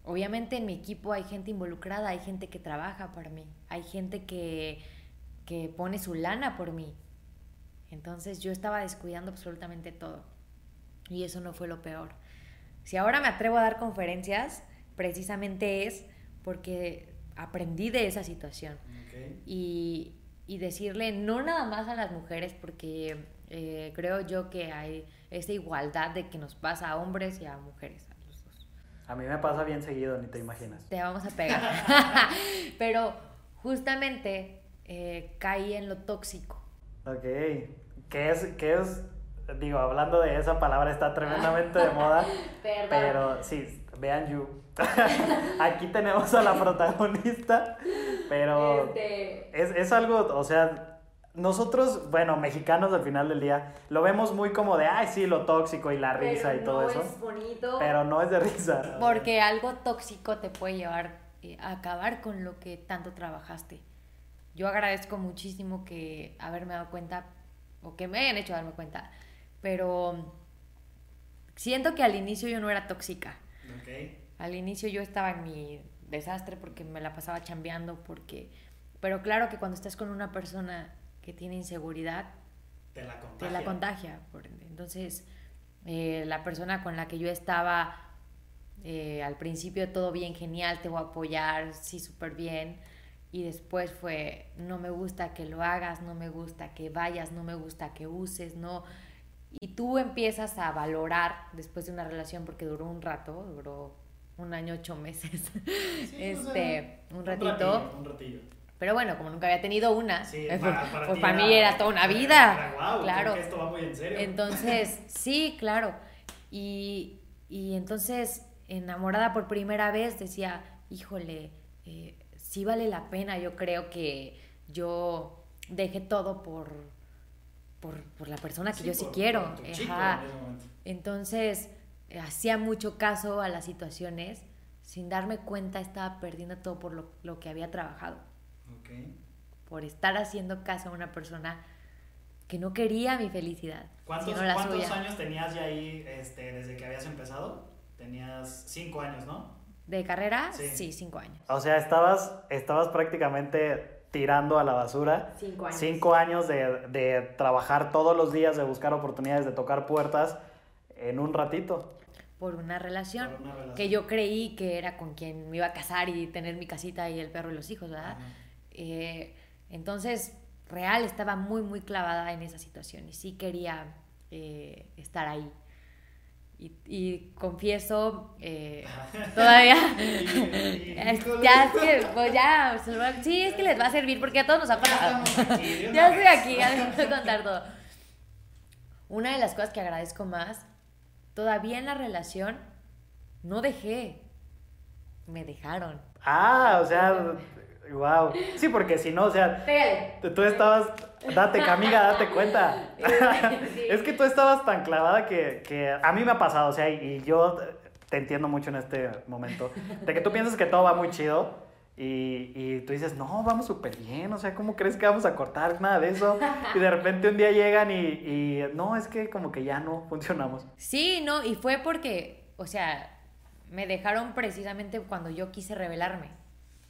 obviamente en mi equipo hay gente involucrada, hay gente que trabaja por mí, hay gente que, que pone su lana por mí. Entonces yo estaba descuidando absolutamente todo. Y eso no fue lo peor. Si ahora me atrevo a dar conferencias, precisamente es porque aprendí de esa situación. Y, y decirle no nada más a las mujeres, porque eh, creo yo que hay esa igualdad de que nos pasa a hombres y a mujeres. A, los dos. a mí me pasa bien seguido, ni te imaginas. Te vamos a pegar. Pero justamente eh, caí en lo tóxico. Ok. ¿Qué es, qué es, digo, hablando de esa palabra, está tremendamente de moda. Pero sí, vean You. Aquí tenemos a la protagonista, pero este... es, es algo, o sea, nosotros, bueno, mexicanos al final del día, lo vemos muy como de, ay, sí, lo tóxico y la risa y todo eso. Es bonito. Pero no es de risa. Porque algo tóxico te puede llevar eh, acabar con lo que tanto trabajaste. Yo agradezco muchísimo que haberme dado cuenta, o que me hayan hecho darme cuenta, pero siento que al inicio yo no era tóxica. Al inicio yo estaba en mi desastre porque me la pasaba chambeando, porque... Pero claro que cuando estás con una persona que tiene inseguridad, te la contagia. Te la contagia. Entonces, eh, la persona con la que yo estaba eh, al principio todo bien, genial, te voy a apoyar, sí, súper bien. Y después fue, no me gusta que lo hagas, no me gusta que vayas, no me gusta que uses, no. Y tú empiezas a valorar después de una relación, porque duró un rato, duró un año, ocho meses, este, un ratito. Un ratillo, Pero bueno, como nunca había tenido una, pues, para, pues, mí era toda una vida. claro. Esto va muy en serio. Entonces, sí, claro. Y, y entonces enamorada por primera vez, decía, híjole, eh, sí vale la pena, yo creo que yo dejé todo por, por, la persona que yo sí quiero. Entonces, hacía mucho caso a las situaciones, sin darme cuenta estaba perdiendo todo por lo, que había trabajado. Por estar haciendo caso a una persona que no quería mi felicidad. ¿Cuántos, años tenías ya ahí este, desde que habías empezado? Tenías cinco años, ¿no? ¿De carrera? Sí. cinco años. O sea, estabas, estabas prácticamente tirando a la basura. Cinco años. Cinco años de, de trabajar todos los días, de buscar oportunidades, de tocar puertas en un ratito. Por una, relación, que yo creí que era con quien me iba a casar y tener mi casita y el perro y los hijos, ¿verdad? Eh, entonces, real, estaba muy, muy clavada en esa situación y sí quería eh, estar ahí. Y, confieso, eh, todavía, ya es que, pues ya, sí, es que les va a servir porque a todos nos ha pasado. ya estoy aquí, ya les voy a contar todo. Una de las cosas que agradezco más, todavía en la relación, no dejé, me dejaron. Ah, o sea, wow. Sí, porque si no, o sea, tú estabas Date, amiga, date cuenta. es que tú estabas tan clavada que, a mí me ha pasado, o sea, y yo te entiendo mucho en este momento, de que tú piensas que todo va muy chido y, y tú dices, no, vamos súper bien, o sea, ¿cómo crees que vamos a cortar nada de eso? Y de repente un día llegan y, y no, es que como que ya no funcionamos. Sí, no, y fue porque, o sea, me dejaron precisamente cuando yo quise revelarme.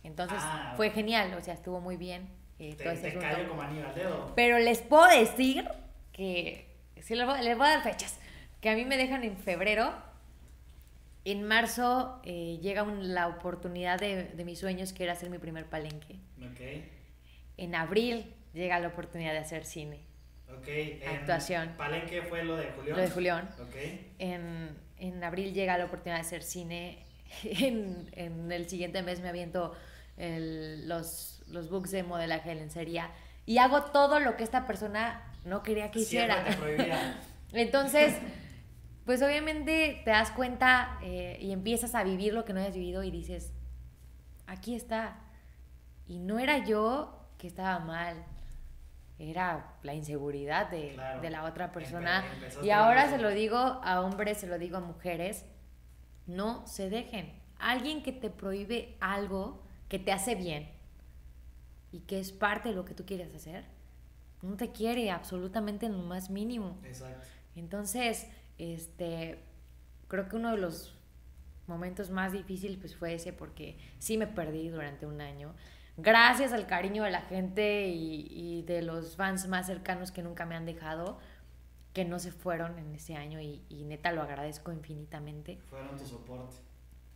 Entonces ah, fue genial, o sea, estuvo muy bien. Eh, te, como anillo al dedo. Pero les puedo decir que, si les voy, a dar fechas, que a mí me dejan en febrero. En marzo eh, llega la oportunidad de, de, mis sueños, que era hacer mi primer palenque. Okay. En abril llega la oportunidad de hacer cine. Okay. Actuación. ¿Palenque fue lo de Julián? Lo de Julián. Okay. En, en abril llega la oportunidad de hacer cine. En, en el siguiente mes me aviento el, los, los books de modelaje de lencería y hago todo lo que esta persona no quería que hiciera. Entonces, pues obviamente te das cuenta eh, y empiezas a vivir lo que no hayas vivido y dices, aquí está. Y no era yo que estaba mal, era la inseguridad de, de la otra persona. y ahora se lo digo a hombres, se lo digo a mujeres, no se dejen. Alguien que te prohíbe algo que te hace bien y que es parte de lo que tú quieres hacer, no te quiere absolutamente en lo más mínimo. Exacto. Entonces, este, creo que uno de los momentos más difíciles pues fue ese porque sí me perdí durante un año. Gracias al cariño de la gente y, de los fans más cercanos que nunca me han dejado, que no se fueron en ese año y, y neta lo agradezco infinitamente. Fueron tu soporte.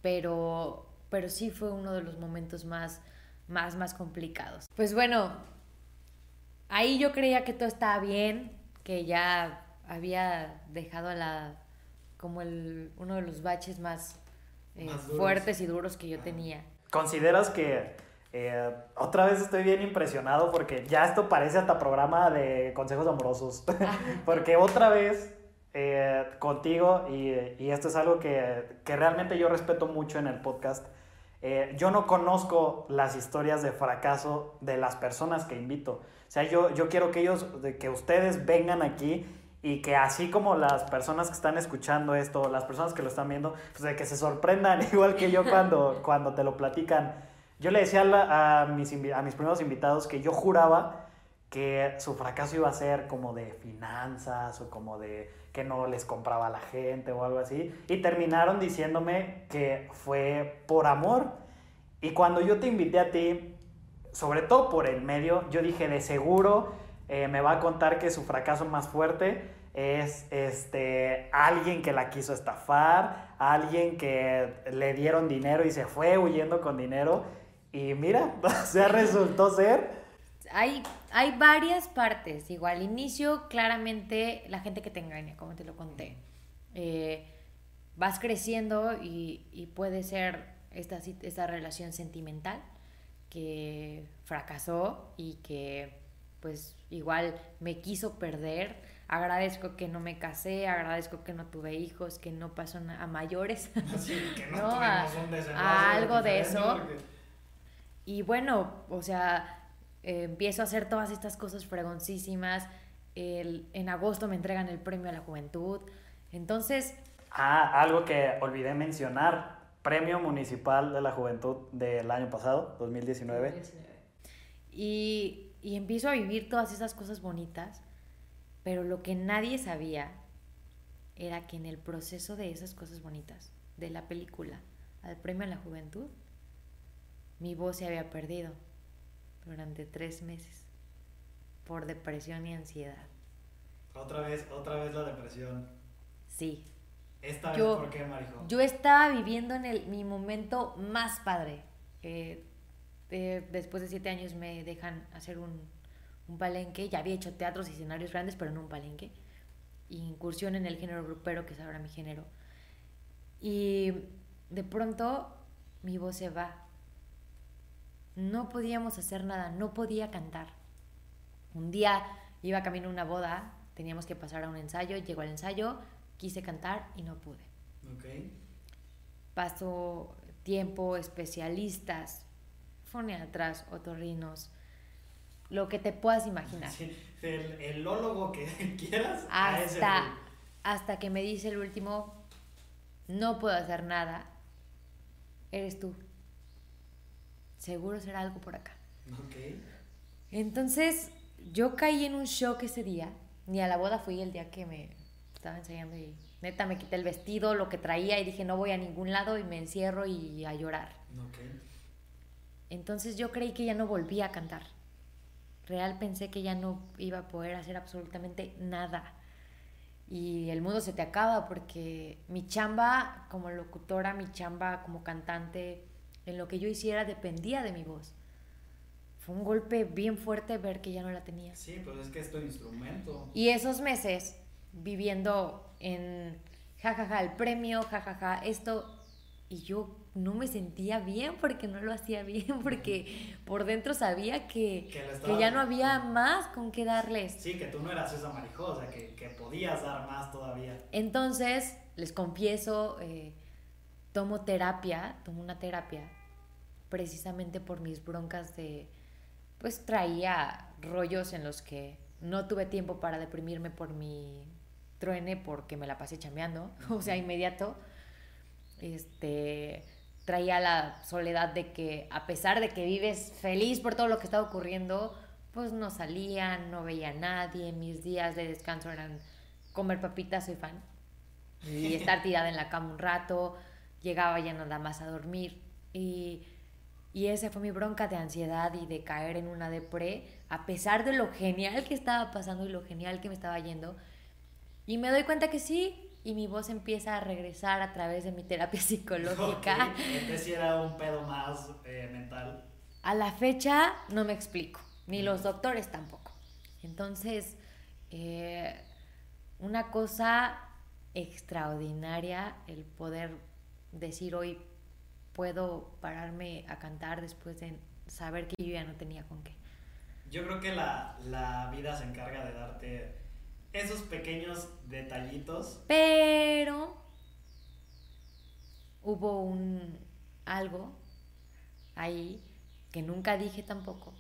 Pero pero sí fue uno de los momentos más, más, más complicados. Pues bueno, ahí yo creía que todo estaba bien, que ya había dejado a la, como el, uno de los baches más, eh, fuertes y duros que yo tenía. ¿Consideras que eh, otra vez estoy bien impresionado porque ya esto parece hasta programa de consejos amorosos? porque otra vez eh, contigo, y, y, esto es algo que, que realmente yo respeto mucho en el podcast, eh, yo no conozco las historias de fracaso de las personas que invito. O sea, yo, yo quiero que ellos, que ustedes vengan aquí y que así como las personas que están escuchando esto, las personas que lo están viendo, pues de que se sorprendan, igual que yo cuando, cuando te lo platican. Yo le decía a, la- a mis, a mis primeros invitados que yo juraba que su fracaso iba a ser como de finanzas o como de que no les compraba la gente o algo así. Y terminaron diciéndome que fue por amor. Y cuando yo te invité a ti, sobre todo por el medio, yo dije de seguro eh, me va a contar que su fracaso más fuerte es este alguien que la quiso estafar, alguien que le dieron dinero y se fue huyendo con dinero. Y mira, o sea, resultó ser. Hay, hay varias partes. Igual, inicio, claramente, la gente que te engaña, como te lo conté. Eh, vas creciendo y, y puede ser esta, esta relación sentimental que fracasó y que, pues, igual me quiso perder. Agradezco que no me casé, agradezco que no tuve hijos, que no pasó a mayores. que no No, a- un algo de eso. porque- Y bueno, o sea, eh, empiezo a hacer todas estas cosas fregoncísimas. El- en agosto me entregan el premio a la juventud. Entonces, Ah, algo que olvidé mencionar. Premio Municipal de la Juventud del año pasado, 2019. y, y empiezo a vivir todas esas cosas bonitas. Pero lo que nadie sabía era que en el proceso de esas cosas bonitas, de la película al premio a la juventud, mi voz se había perdido durante tres meses por depresión y ansiedad. Otra vez, otra vez la depresión. Sí, Esta Yo- ¿por qué, Marijo? Yo estaba viviendo en el, mi momento más padre. Eh, eh, después de siete años me dejan hacer un, un palenque. Ya había hecho teatros y escenarios grandes, pero no un palenque. Incursión en el género grupero, que es ahora mi género. Y de pronto mi voz se va. No podíamos hacer nada, no podía cantar. Un día iba camino a una boda, teníamos que pasar a un ensayo, llegó al ensayo, quise cantar y no pude. Ok. Paso tiempo, especialistas, foniatras, otorrinos, lo que te puedas imaginar. Sí, el, el ólogo que quieras. Hasta, hasta que me dice el último, no puedo hacer nada, eres tú. Seguro será algo por acá. Ok. Entonces, yo caí en un shock ese día. Ni a la boda fui el día que me estaba ensayando y neta me quité el vestido, lo que traía y dije no voy a ningún lado y me encierro y a llorar. Ok. Entonces yo creí que ya no volvía a cantar. Real pensé que ya no iba a poder hacer absolutamente nada. Y el mundo se te acaba porque mi chamba como locutora, mi chamba como cantante, en lo que yo hiciera dependía de mi voz. Fue un golpe bien fuerte ver que ya no la tenía. Sí, pues es que es tu instrumento. Y esos meses viviendo en jajaja el premio, jajaja esto, y yo no me sentía bien porque no lo hacía bien, porque por dentro sabía que, Que que ya no había más con qué darles. Sí, que tú no eras esa Marijo, o sea, que, que podías dar más todavía. Entonces, les confieso, eh, tomo terapia, tomo una terapia, precisamente por mis broncas de, pues traía rollos en los que no tuve tiempo para deprimirme por mi truene porque me la pasé chambeando, o sea, inmediato. Este, traía la soledad de que a pesar de que vives feliz por todo lo que está ocurriendo, pues no salía, no veía a nadie, mis días de descanso eran comer papitas, soy fan, y estar tirada en la cama un rato, llegaba ya nada más a dormir y, y esa fue mi bronca de ansiedad y de caer en una depre, a pesar de lo genial que estaba pasando y lo genial que me estaba yendo. Y me doy cuenta que sí, y mi voz empieza a regresar a través de mi terapia psicológica. Ok, Entonces sí era un pedo más eh, mental. A la fecha no me explico, ni los doctores tampoco. Entonces, eh, una cosa extraordinaria el poder decir hoy puedo pararme a cantar después de saber que yo ya no tenía con qué. Yo creo que la, la vida se encarga de darte esos pequeños detallitos. Pero hubo un algo ahí que nunca dije tampoco,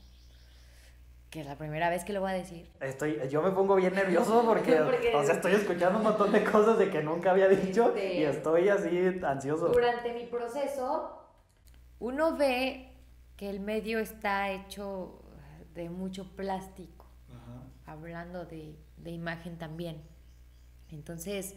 que es la primera vez que lo voy a decir. Estoy, yo me pongo bien nervioso porque, Porque- o sea, estoy escuchando un montón de cosas de que nunca había dicho Este- y estoy así ansioso. Durante mi proceso, uno ve que el medio está hecho de mucho plástico, hablando de, de, imagen también. Entonces,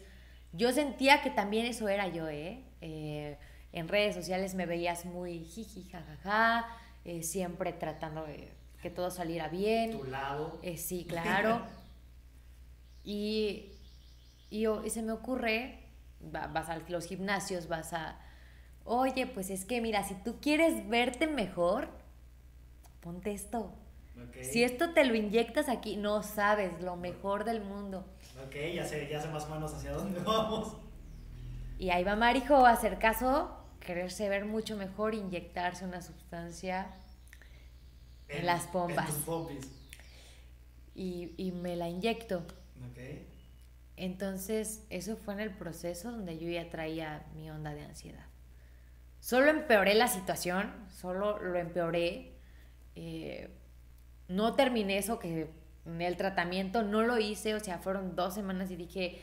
yo sentía que también eso era yo, ¿eh? eh en redes sociales me veías muy jiji, jajaja, eh, siempre tratando de que todo saliera bien. Tu lado. Eh, sí, claro. y, y, y, se me ocurre, vas a los gimnasios, vas a, oye, pues es que mira, si tú quieres verte mejor, ponte esto. Si esto te lo inyectas aquí, no sabes, lo mejor del mundo. Ok, ya sé, ya sé más o menos hacia dónde vamos. Y ahí va Marijo a hacer caso, quererse ver mucho mejor, inyectarse una sustancia en, las pompas. y, y, me la inyecto. Okay. Entonces, eso fue en el proceso donde yo ya traía mi onda de ansiedad. Solo empeoré la situación, solo lo empeoré. Eh, no terminé eso que el tratamiento, no lo hice, o sea, fueron dos semanas y dije,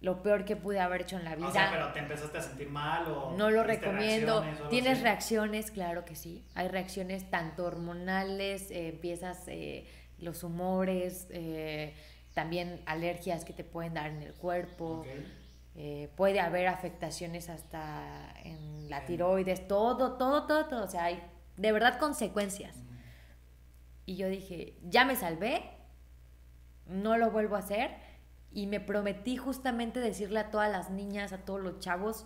lo peor que pude haber hecho en la vida. O sea, pero te empezaste a sentir mal o... No lo recomiendo. ¿Tienes reacciones? Claro que sí. Hay reacciones tanto hormonales, eh, empiezas eh, los humores, eh, también alergias que te pueden dar en el cuerpo. puede haber afectaciones hasta en la tiroides, todo, todo, todo, todo. O sea, hay de verdad consecuencias. Y yo dije, ya me salvé, no lo vuelvo a hacer y me prometí justamente decirle a todas las niñas, a todos los chavos,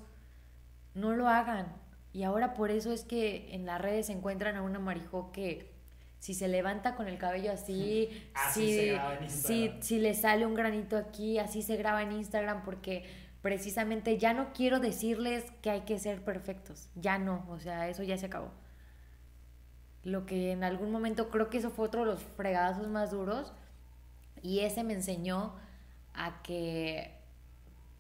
no lo hagan. Y ahora por eso es que en las redes se encuentran a una marijo que si se levanta con el cabello así, si, si, si le sale un granito aquí, así se graba en Instagram porque precisamente ya no quiero decirles que hay que ser perfectos, ya no, o sea, eso ya se acabó. Lo que en algún momento creo que eso fue otro de los fregadazos más duros y ese me enseñó a que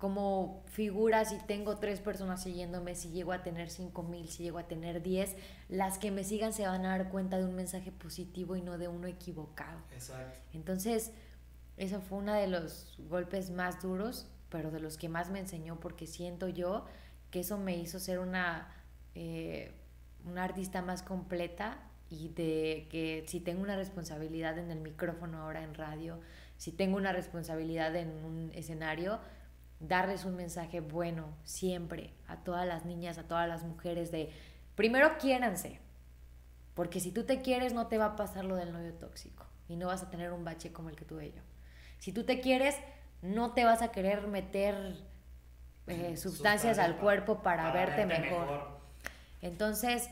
como figura, si tengo tres personas siguiéndome, si llego a tener cinco mil, si llego a tener diez, las que me sigan se van a dar cuenta de un mensaje positivo y no de uno equivocado. Exacto. Entonces, eso fue uno de los golpes más duros, pero de los que más me enseñó, porque siento yo que eso me hizo ser una, eh, una artista más completa y de que si tengo una responsabilidad en el micrófono ahora en radio, si tengo una responsabilidad en un escenario, darles un mensaje bueno siempre a todas las niñas, a todas las mujeres de, primero quiéranse, porque si tú te quieres no te va a pasar lo del novio tóxico y no vas a tener un bache como el que tuve yo. Si tú te quieres, no te vas a querer meter eh, sustancias al cuerpo para, verte, mejor. Entonces,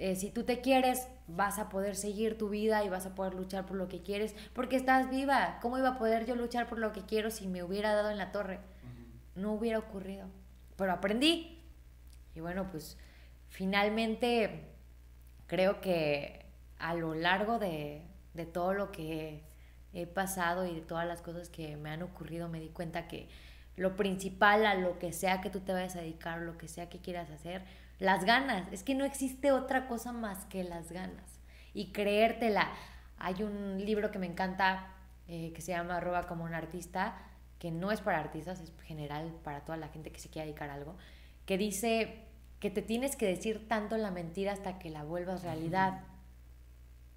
eh, si tú te quieres, vas a poder seguir tu vida y vas a poder luchar por lo que quieres, porque estás viva. ¿Cómo iba a poder yo luchar por lo que quiero si me hubiera dado en la torre? No hubiera ocurrido. Pero aprendí. Y bueno, pues finalmente creo que a lo largo de, de todo lo que he pasado y de todas las cosas que me han ocurrido, me di cuenta que lo principal a lo que sea que tú te vayas a dedicar, lo que sea que quieras hacer, las ganas. Es que no existe otra cosa más que las ganas. Y creértela. Hay un libro que me encanta eh, que se llama Arroba como un artista, que no es para artistas, es general para toda la gente que se quiera dedicar a algo, que dice que te tienes que decir tanto la mentira hasta que la vuelvas realidad.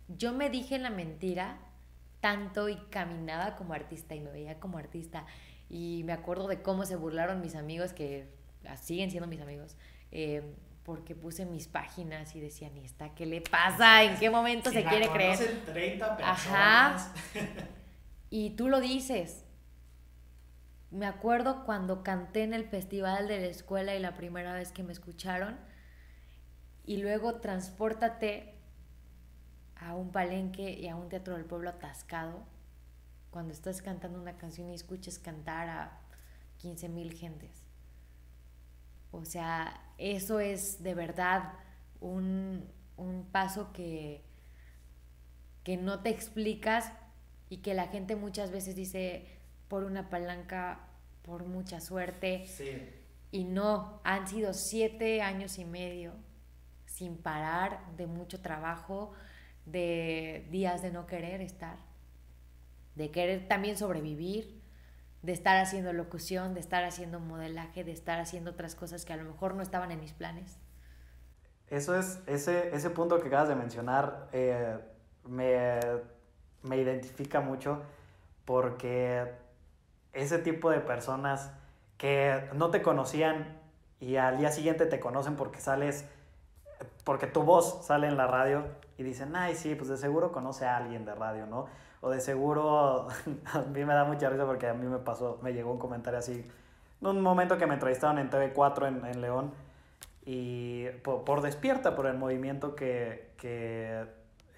Yo me dije la mentira tanto y caminaba como artista y me veía como artista. Y me acuerdo de cómo se burlaron mis amigos, que siguen siendo mis amigos, eh, porque puse mis páginas y decían, ¿y esta qué le pasa? ¿En qué momento se quiere creer? 30 personas. Ajá. Y tú lo dices. Me acuerdo cuando canté en el festival de la escuela y la primera vez que me escucharon. Y luego transpórtate a un palenque y a un teatro del pueblo atascado. Cuando estás cantando una canción y escuches cantar a 15 mil gentes o sea, eso es de verdad un, paso que, que no te explicas y que la gente muchas veces dice por una palanca, por mucha suerte. Y no, han sido siete años y medio sin parar, de mucho trabajo, de días de no querer estar, de querer también sobrevivir, de estar haciendo locución, de estar haciendo modelaje, de estar haciendo otras cosas que a lo mejor no estaban en mis planes. eso es, ese, ese punto que acabas de mencionar eh, me, me identifica mucho porque ese tipo de personas que no te conocían y al día siguiente te conocen porque sales, porque tu voz sale en la radio y dicen, ay, sí, pues de seguro conoce a alguien de radio, ¿no? O de seguro, a mí me da mucha risa porque a mí me pasó, me llegó un comentario así, en un momento que me entrevistaron en TV4 en, en León y por, por, Despierta, por el movimiento que, que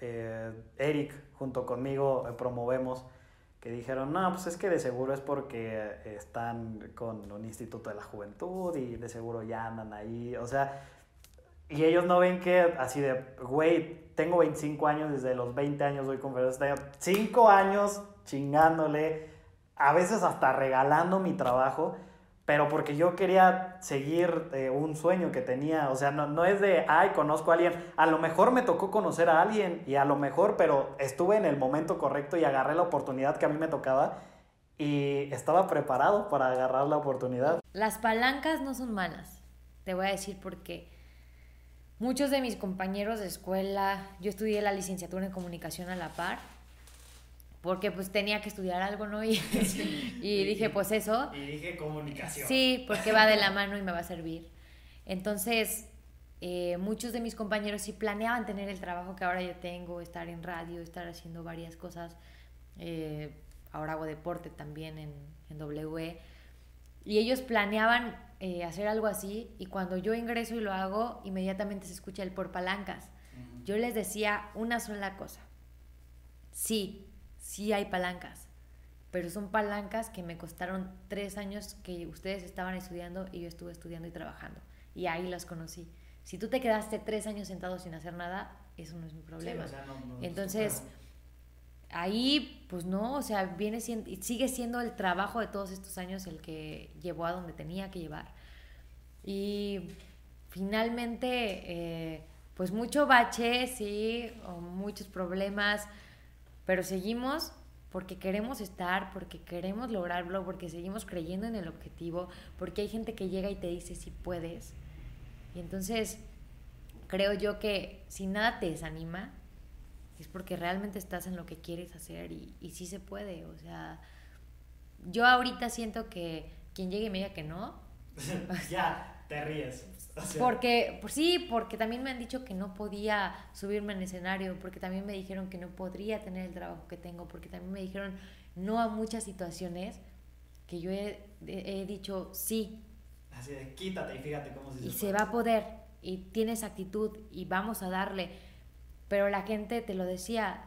eh, Eric junto conmigo promovemos, que dijeron, no, pues es que de seguro es porque están con un instituto de la juventud y de seguro ya andan ahí, o sea, y ellos no ven que así de, güey, tengo 25 años, desde los 20 años doy conferencias, 5 años chingándole, a veces hasta regalando mi trabajo, pero porque yo quería seguir eh, un sueño que tenía, o sea, no, no es de, ay, conozco a alguien, a lo mejor me tocó conocer a alguien y a lo mejor, pero estuve en el momento correcto y agarré la oportunidad que a mí me tocaba y estaba preparado para agarrar la oportunidad. Las palancas no son malas, te voy a decir por qué. Muchos de mis compañeros de escuela, yo estudié la licenciatura en comunicación a la par, porque pues tenía que estudiar algo, ¿no? Y, y dije, pues eso. Y dije comunicación. Sí, porque va de la mano y me va a servir. Entonces, eh, muchos de mis compañeros sí planeaban tener el trabajo que ahora yo tengo, estar en radio, estar haciendo varias cosas. Eh, ahora hago deporte también en, en W. Y ellos planeaban eh, hacer algo así y cuando yo ingreso y lo hago, inmediatamente se escucha el por palancas. Yo les decía una sola cosa. Sí, sí hay palancas, pero son palancas que me costaron tres años que ustedes estaban estudiando y yo estuve estudiando y trabajando. Y ahí las conocí. Si tú te quedaste tres años sentado sin hacer nada, eso no es mi problema. Entonces, ahí, pues no, o sea, viene sigue siendo el trabajo de todos estos años el que llevó a donde tenía que llevar. Y finalmente, eh, pues mucho bache, sí, o muchos problemas pero seguimos porque queremos estar, porque queremos lograrlo, porque seguimos creyendo en el objetivo, porque hay gente que llega y te dice si puedes. Y entonces creo yo que si nada te desanima, es porque realmente estás en lo que quieres hacer y, y sí se puede. O sea, yo ahorita siento que quien llegue y me diga que no. ya, te ríes. Porque, pues sí, porque también me han dicho que no podía subirme en escenario, porque también me dijeron que no podría tener el trabajo que tengo, porque también me dijeron no a muchas situaciones que yo he, he dicho sí. Así de quítate y fíjate cómo se Y se, va a poder, y tienes actitud, y vamos a darle. Pero la gente, te lo decía,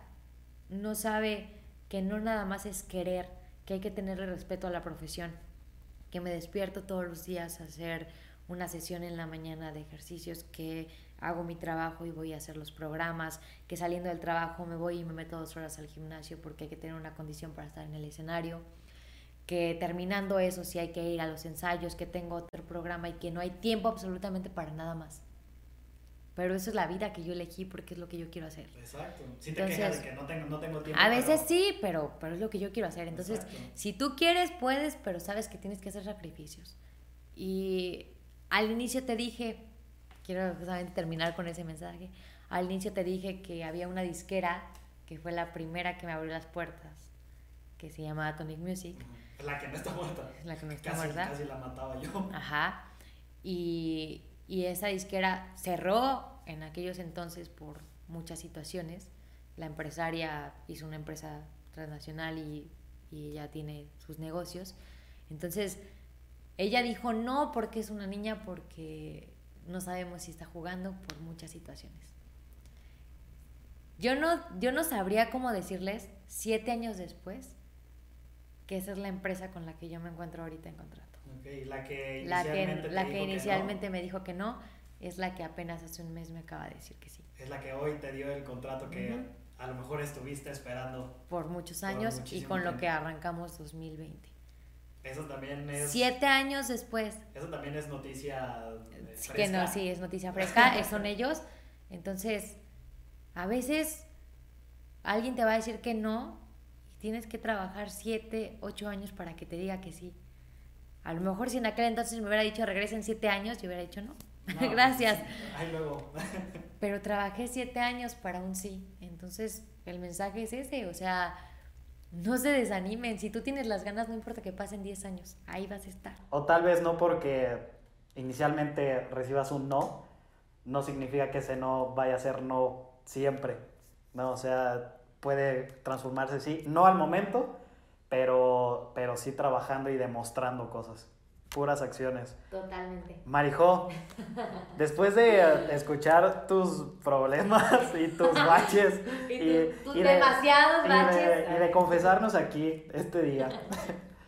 no sabe que no nada más es querer, que hay que tenerle respeto a la profesión, que me despierto todos los días a hacer una sesión en la mañana de ejercicios, que hago mi trabajo y voy a hacer los programas, que saliendo del trabajo me voy y me meto dos horas al gimnasio porque hay que tener una condición para estar en el escenario, que terminando eso sí hay que ir a los ensayos, que tengo otro programa y que no hay tiempo absolutamente para nada más. Pero eso es la vida que yo elegí porque es lo que yo quiero hacer. Exacto. Si te quejas de que no tengo, no tengo tiempo. A veces sí, pero, pero es lo que yo quiero hacer. Entonces, si tú quieres, puedes, pero sabes que tienes que hacer sacrificios. Y al inicio te dije, quiero justamente terminar con ese mensaje, al inicio te dije que había una disquera que fue la primera que me abrió las puertas, que se llama Atomic Music. La que no está muerta. La que no está casi, muerta. Casi la mataba yo. Ajá. Y, y esa disquera cerró en aquellos entonces por muchas situaciones. La empresaria hizo una empresa transnacional y, y ella tiene sus negocios. Entonces, ella dijo no porque es una niña, porque no sabemos si está jugando por muchas situaciones. Yo no, yo no sabría cómo decirles siete años después que esa es la empresa con la que yo me encuentro ahorita en contrato. Okay, la que inicialmente, la que, la que inicialmente me dijo que no es la que apenas hace un mes me acaba de decir que sí. Es la que hoy te dio el contrato que a lo mejor estuviste esperando. Por muchos años y con lo que arrancamos 2020. Eso también es... Siete años después. Eso también es noticia fresca. Que no, sí, es noticia fresca, son ellos. Entonces, a veces alguien te va a decir que no y tienes que trabajar siete, ocho años para que te diga que sí. A lo mejor si en aquel entonces me hubiera dicho regresen siete años, yo hubiera dicho no. Gracias. Ahí luego. Pero trabajé siete años para un sí. Entonces, el mensaje es ese. O sea, no se desanimen. Si tú tienes las ganas, no importa que pasen 10 años. Ahí vas a estar. O tal vez no porque inicialmente recibas un no, no significa que ese no vaya a ser no siempre. No, o sea, puede transformarse, sí, no al momento, pero, pero sí trabajando y demostrando cosas. Puras acciones. Totalmente. Marijo, después de escuchar tus problemas y tus baches y, tus demasiados baches y de confesarnos aquí este día,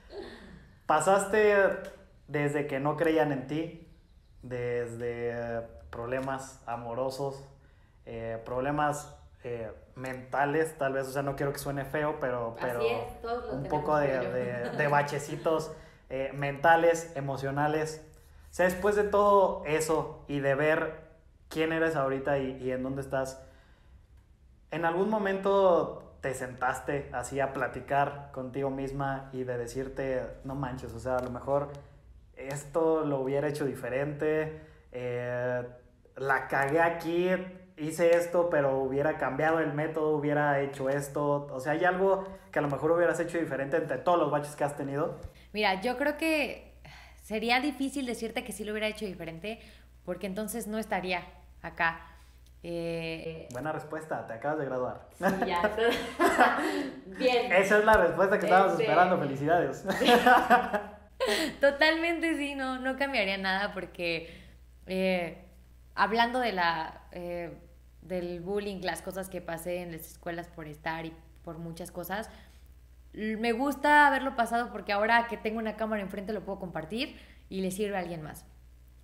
pasaste desde que no creían en ti, desde problemas amorosos, eh, problemas eh, mentales, tal vez, o sea, no quiero que suene feo, pero, pero un poco de, bachecitos eh, mentales, emocionales. O sea, después de todo eso y de ver quién eres ahorita y, y en dónde estás, ¿en algún momento te sentaste así a platicar contigo misma y de decirte, no manches, o sea, a lo mejor esto lo hubiera hecho diferente, eh, la cagué aquí, hice esto, pero hubiera cambiado el método, hubiera hecho esto. O sea, hay algo que a lo mejor hubieras hecho diferente entre todos los baches que has tenido. Mira, yo creo que sería difícil decirte que sí lo hubiera hecho diferente, porque entonces no estaría acá. Eh, Buena respuesta, te acabas de graduar. Sí, ya. Bien. Esa es la respuesta que estábamos este, esperando, felicidades. Totalmente sí, no, no cambiaría nada porque eh, hablando de la, eh, del bullying, las cosas que pasé en las escuelas por estar y por muchas cosas, me gusta haberlo pasado porque ahora que tengo una cámara enfrente lo puedo compartir y le sirve a alguien más.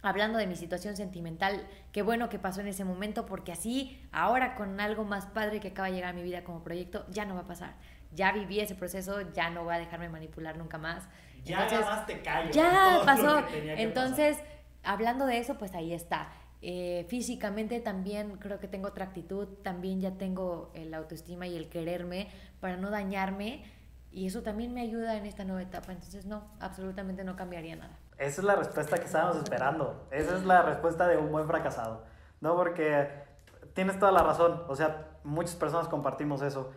Hablando de mi situación sentimental, qué bueno que pasó en ese momento porque así ahora con algo más padre que acaba de llegar a mi vida como proyecto, ya no va a pasar. Ya viví ese proceso, ya no voy a dejarme manipular nunca más. Ya más te callo. Ya pasó. Entonces, hablando de eso, pues ahí está. Eh, físicamente también creo que tengo otra actitud, también ya tengo el autoestima y el quererme para no dañarme y eso también me ayuda en esta nueva etapa, entonces no, absolutamente no cambiaría nada. Esa es la respuesta que estábamos esperando, esa es la respuesta de un buen fracasado, ¿no? Porque tienes toda la razón, o sea, muchas personas compartimos eso.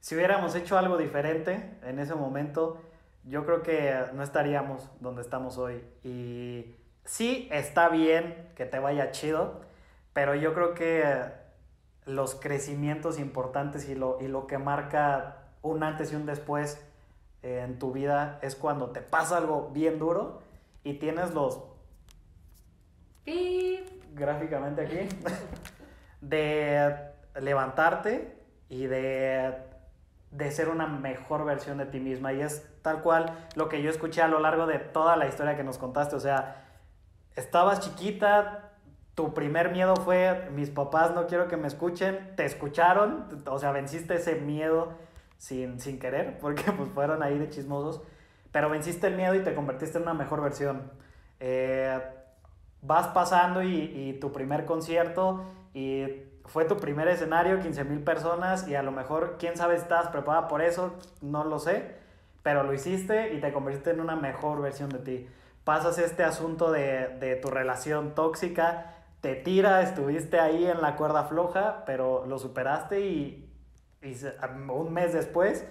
Si hubiéramos hecho algo diferente en ese momento, yo creo que no estaríamos donde estamos hoy y sí está bien que te vaya chido, pero yo creo que los crecimientos importantes y lo, y lo que marca un antes y un después eh, en tu vida es cuando te pasa algo bien duro y tienes los... Gráficamente aquí. de levantarte y de, de ser una mejor versión de ti misma. Y es tal cual lo que yo escuché a lo largo de toda la historia que nos contaste. O sea, estabas chiquita, tu primer miedo fue, mis papás no quiero que me escuchen, te escucharon, o sea, venciste ese miedo sin, sin querer, porque pues fueron ahí de chismosos, pero venciste el miedo y te convertiste en una mejor versión. Eh, vas pasando y, y, tu primer concierto y fue tu primer escenario, 15 mil personas y a lo mejor, quién sabe, estás preparada por eso, no lo sé, pero lo hiciste y te convertiste en una mejor versión de ti pasas este asunto de, tu relación tóxica, te tira, estuviste ahí en la cuerda floja, pero lo superaste y, un mes después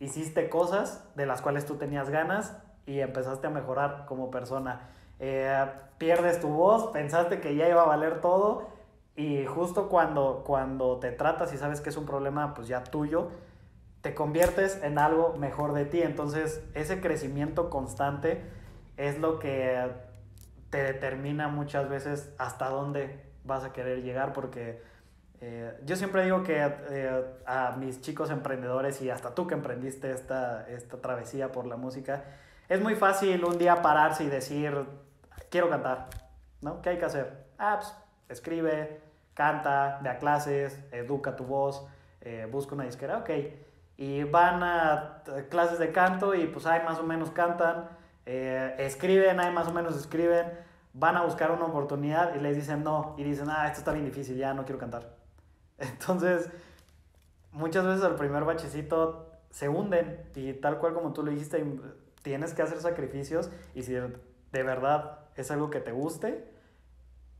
hiciste cosas de las cuales tú tenías ganas y empezaste a mejorar como persona. Eh, pierdes tu voz, pensaste que ya iba a valer todo y justo cuando, cuando te tratas y sabes que es un problema pues ya tuyo, te conviertes en algo mejor de ti. Entonces ese crecimiento constante es lo que te determina muchas veces hasta dónde vas a querer llegar, porque eh, yo siempre digo que eh, a mis chicos emprendedores y hasta tú que emprendiste esta, esta travesía por la música, es muy fácil un día pararse y decir, quiero cantar, ¿no? ¿Qué hay que hacer? Ah, pues, escribe, canta, ve a clases, educa tu voz, eh, busca una disquera, ok. Y van a clases de canto y pues ahí más o menos cantan eh, escriben, ahí más o menos escriben, van a buscar una oportunidad y les dicen no, y dicen, ah, esto está bien difícil, ya no quiero cantar. Entonces, muchas veces el primer bachecito se hunden y tal cual como tú lo dijiste, tienes que hacer sacrificios y si de verdad es algo que te guste,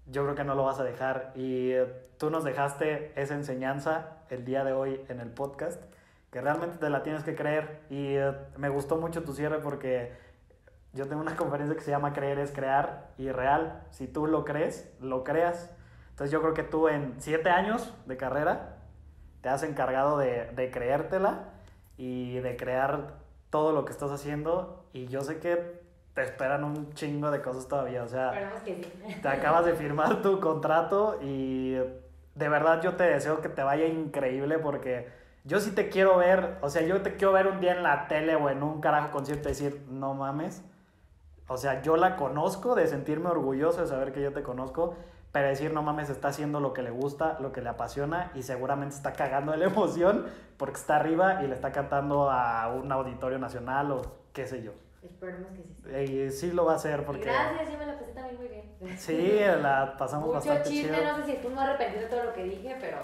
yo creo que no lo vas a dejar. Y eh, tú nos dejaste esa enseñanza el día de hoy en el podcast, que realmente te la tienes que creer. Y eh, me gustó mucho tu cierre porque yo tengo una conferencia que se llama Creer es crear y real. Si tú lo crees, lo creas. Entonces yo creo que tú en siete años de carrera te has encargado de, de creértela y de crear todo lo que estás haciendo. Y yo sé que te esperan un chingo de cosas todavía. O sea, que sí. te acabas de firmar tu contrato y de verdad yo te deseo que te vaya increíble porque yo sí te quiero ver, o sea, yo te quiero ver un día en la tele o en un carajo concierto y decir, no mames. O sea, yo la conozco, de sentirme orgulloso de saber que yo te conozco, pero decir, no mames, está haciendo lo que le gusta, lo que le apasiona y seguramente está cagando de la emoción porque está arriba y le está cantando a un auditorio nacional o qué sé yo. Esperemos que sí. Sí lo va a hacer porque... Gracias, yo me la pasé también muy bien. Sí, la pasamos Mucho bastante chisme, chido. no sé si estuvo arrepentido de todo lo que dije, pero...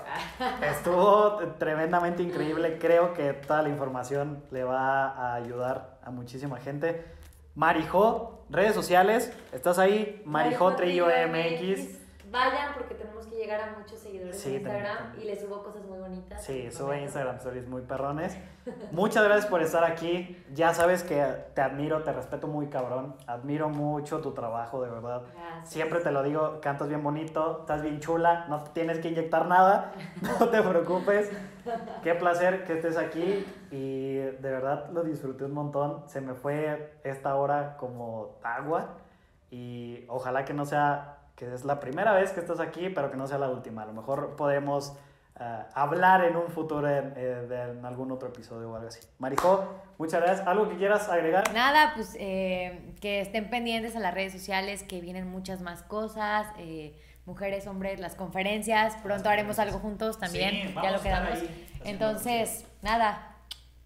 Estuvo tremendamente increíble. Creo que toda la información le va a ayudar a muchísima gente. Marijo, redes sociales, ¿estás ahí? Marijo Trillo MX. Vayan porque tenemos llegar a muchos seguidores Sí, en Instagram y les subo cosas muy bonitas. Sí, sube. Instagram Stories muy perrones. Muchas gracias por estar aquí. Ya sabes que te admiro, te respeto muy cabrón. Admiro mucho tu trabajo, de verdad. Gracias. Siempre te lo digo, cantas bien bonito, estás bien chula, no tienes que inyectar nada, no te preocupes. Qué placer que estés aquí y de verdad lo disfruté un montón. Se me fue esta hora como agua y ojalá que no sea, que es la primera vez que estás aquí, pero que no sea la última. A lo mejor podemos eh, hablar en un futuro en, eh, de- en algún otro episodio o algo así. Marijo, muchas gracias. ¿Algo que quieras agregar? Nada, pues eh, que estén pendientes a las redes sociales, que vienen muchas más cosas, eh, mujeres, hombres, las conferencias, pronto haremos algo juntos también, Sí, ya lo quedamos. Entonces, nada,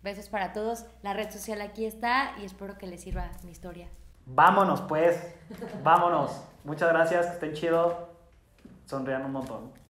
besos para todos, la red social aquí está y espero que les sirva mi historia. Vámonos, pues. Vámonos. Muchas gracias, que estén chido. Sonrían un montón.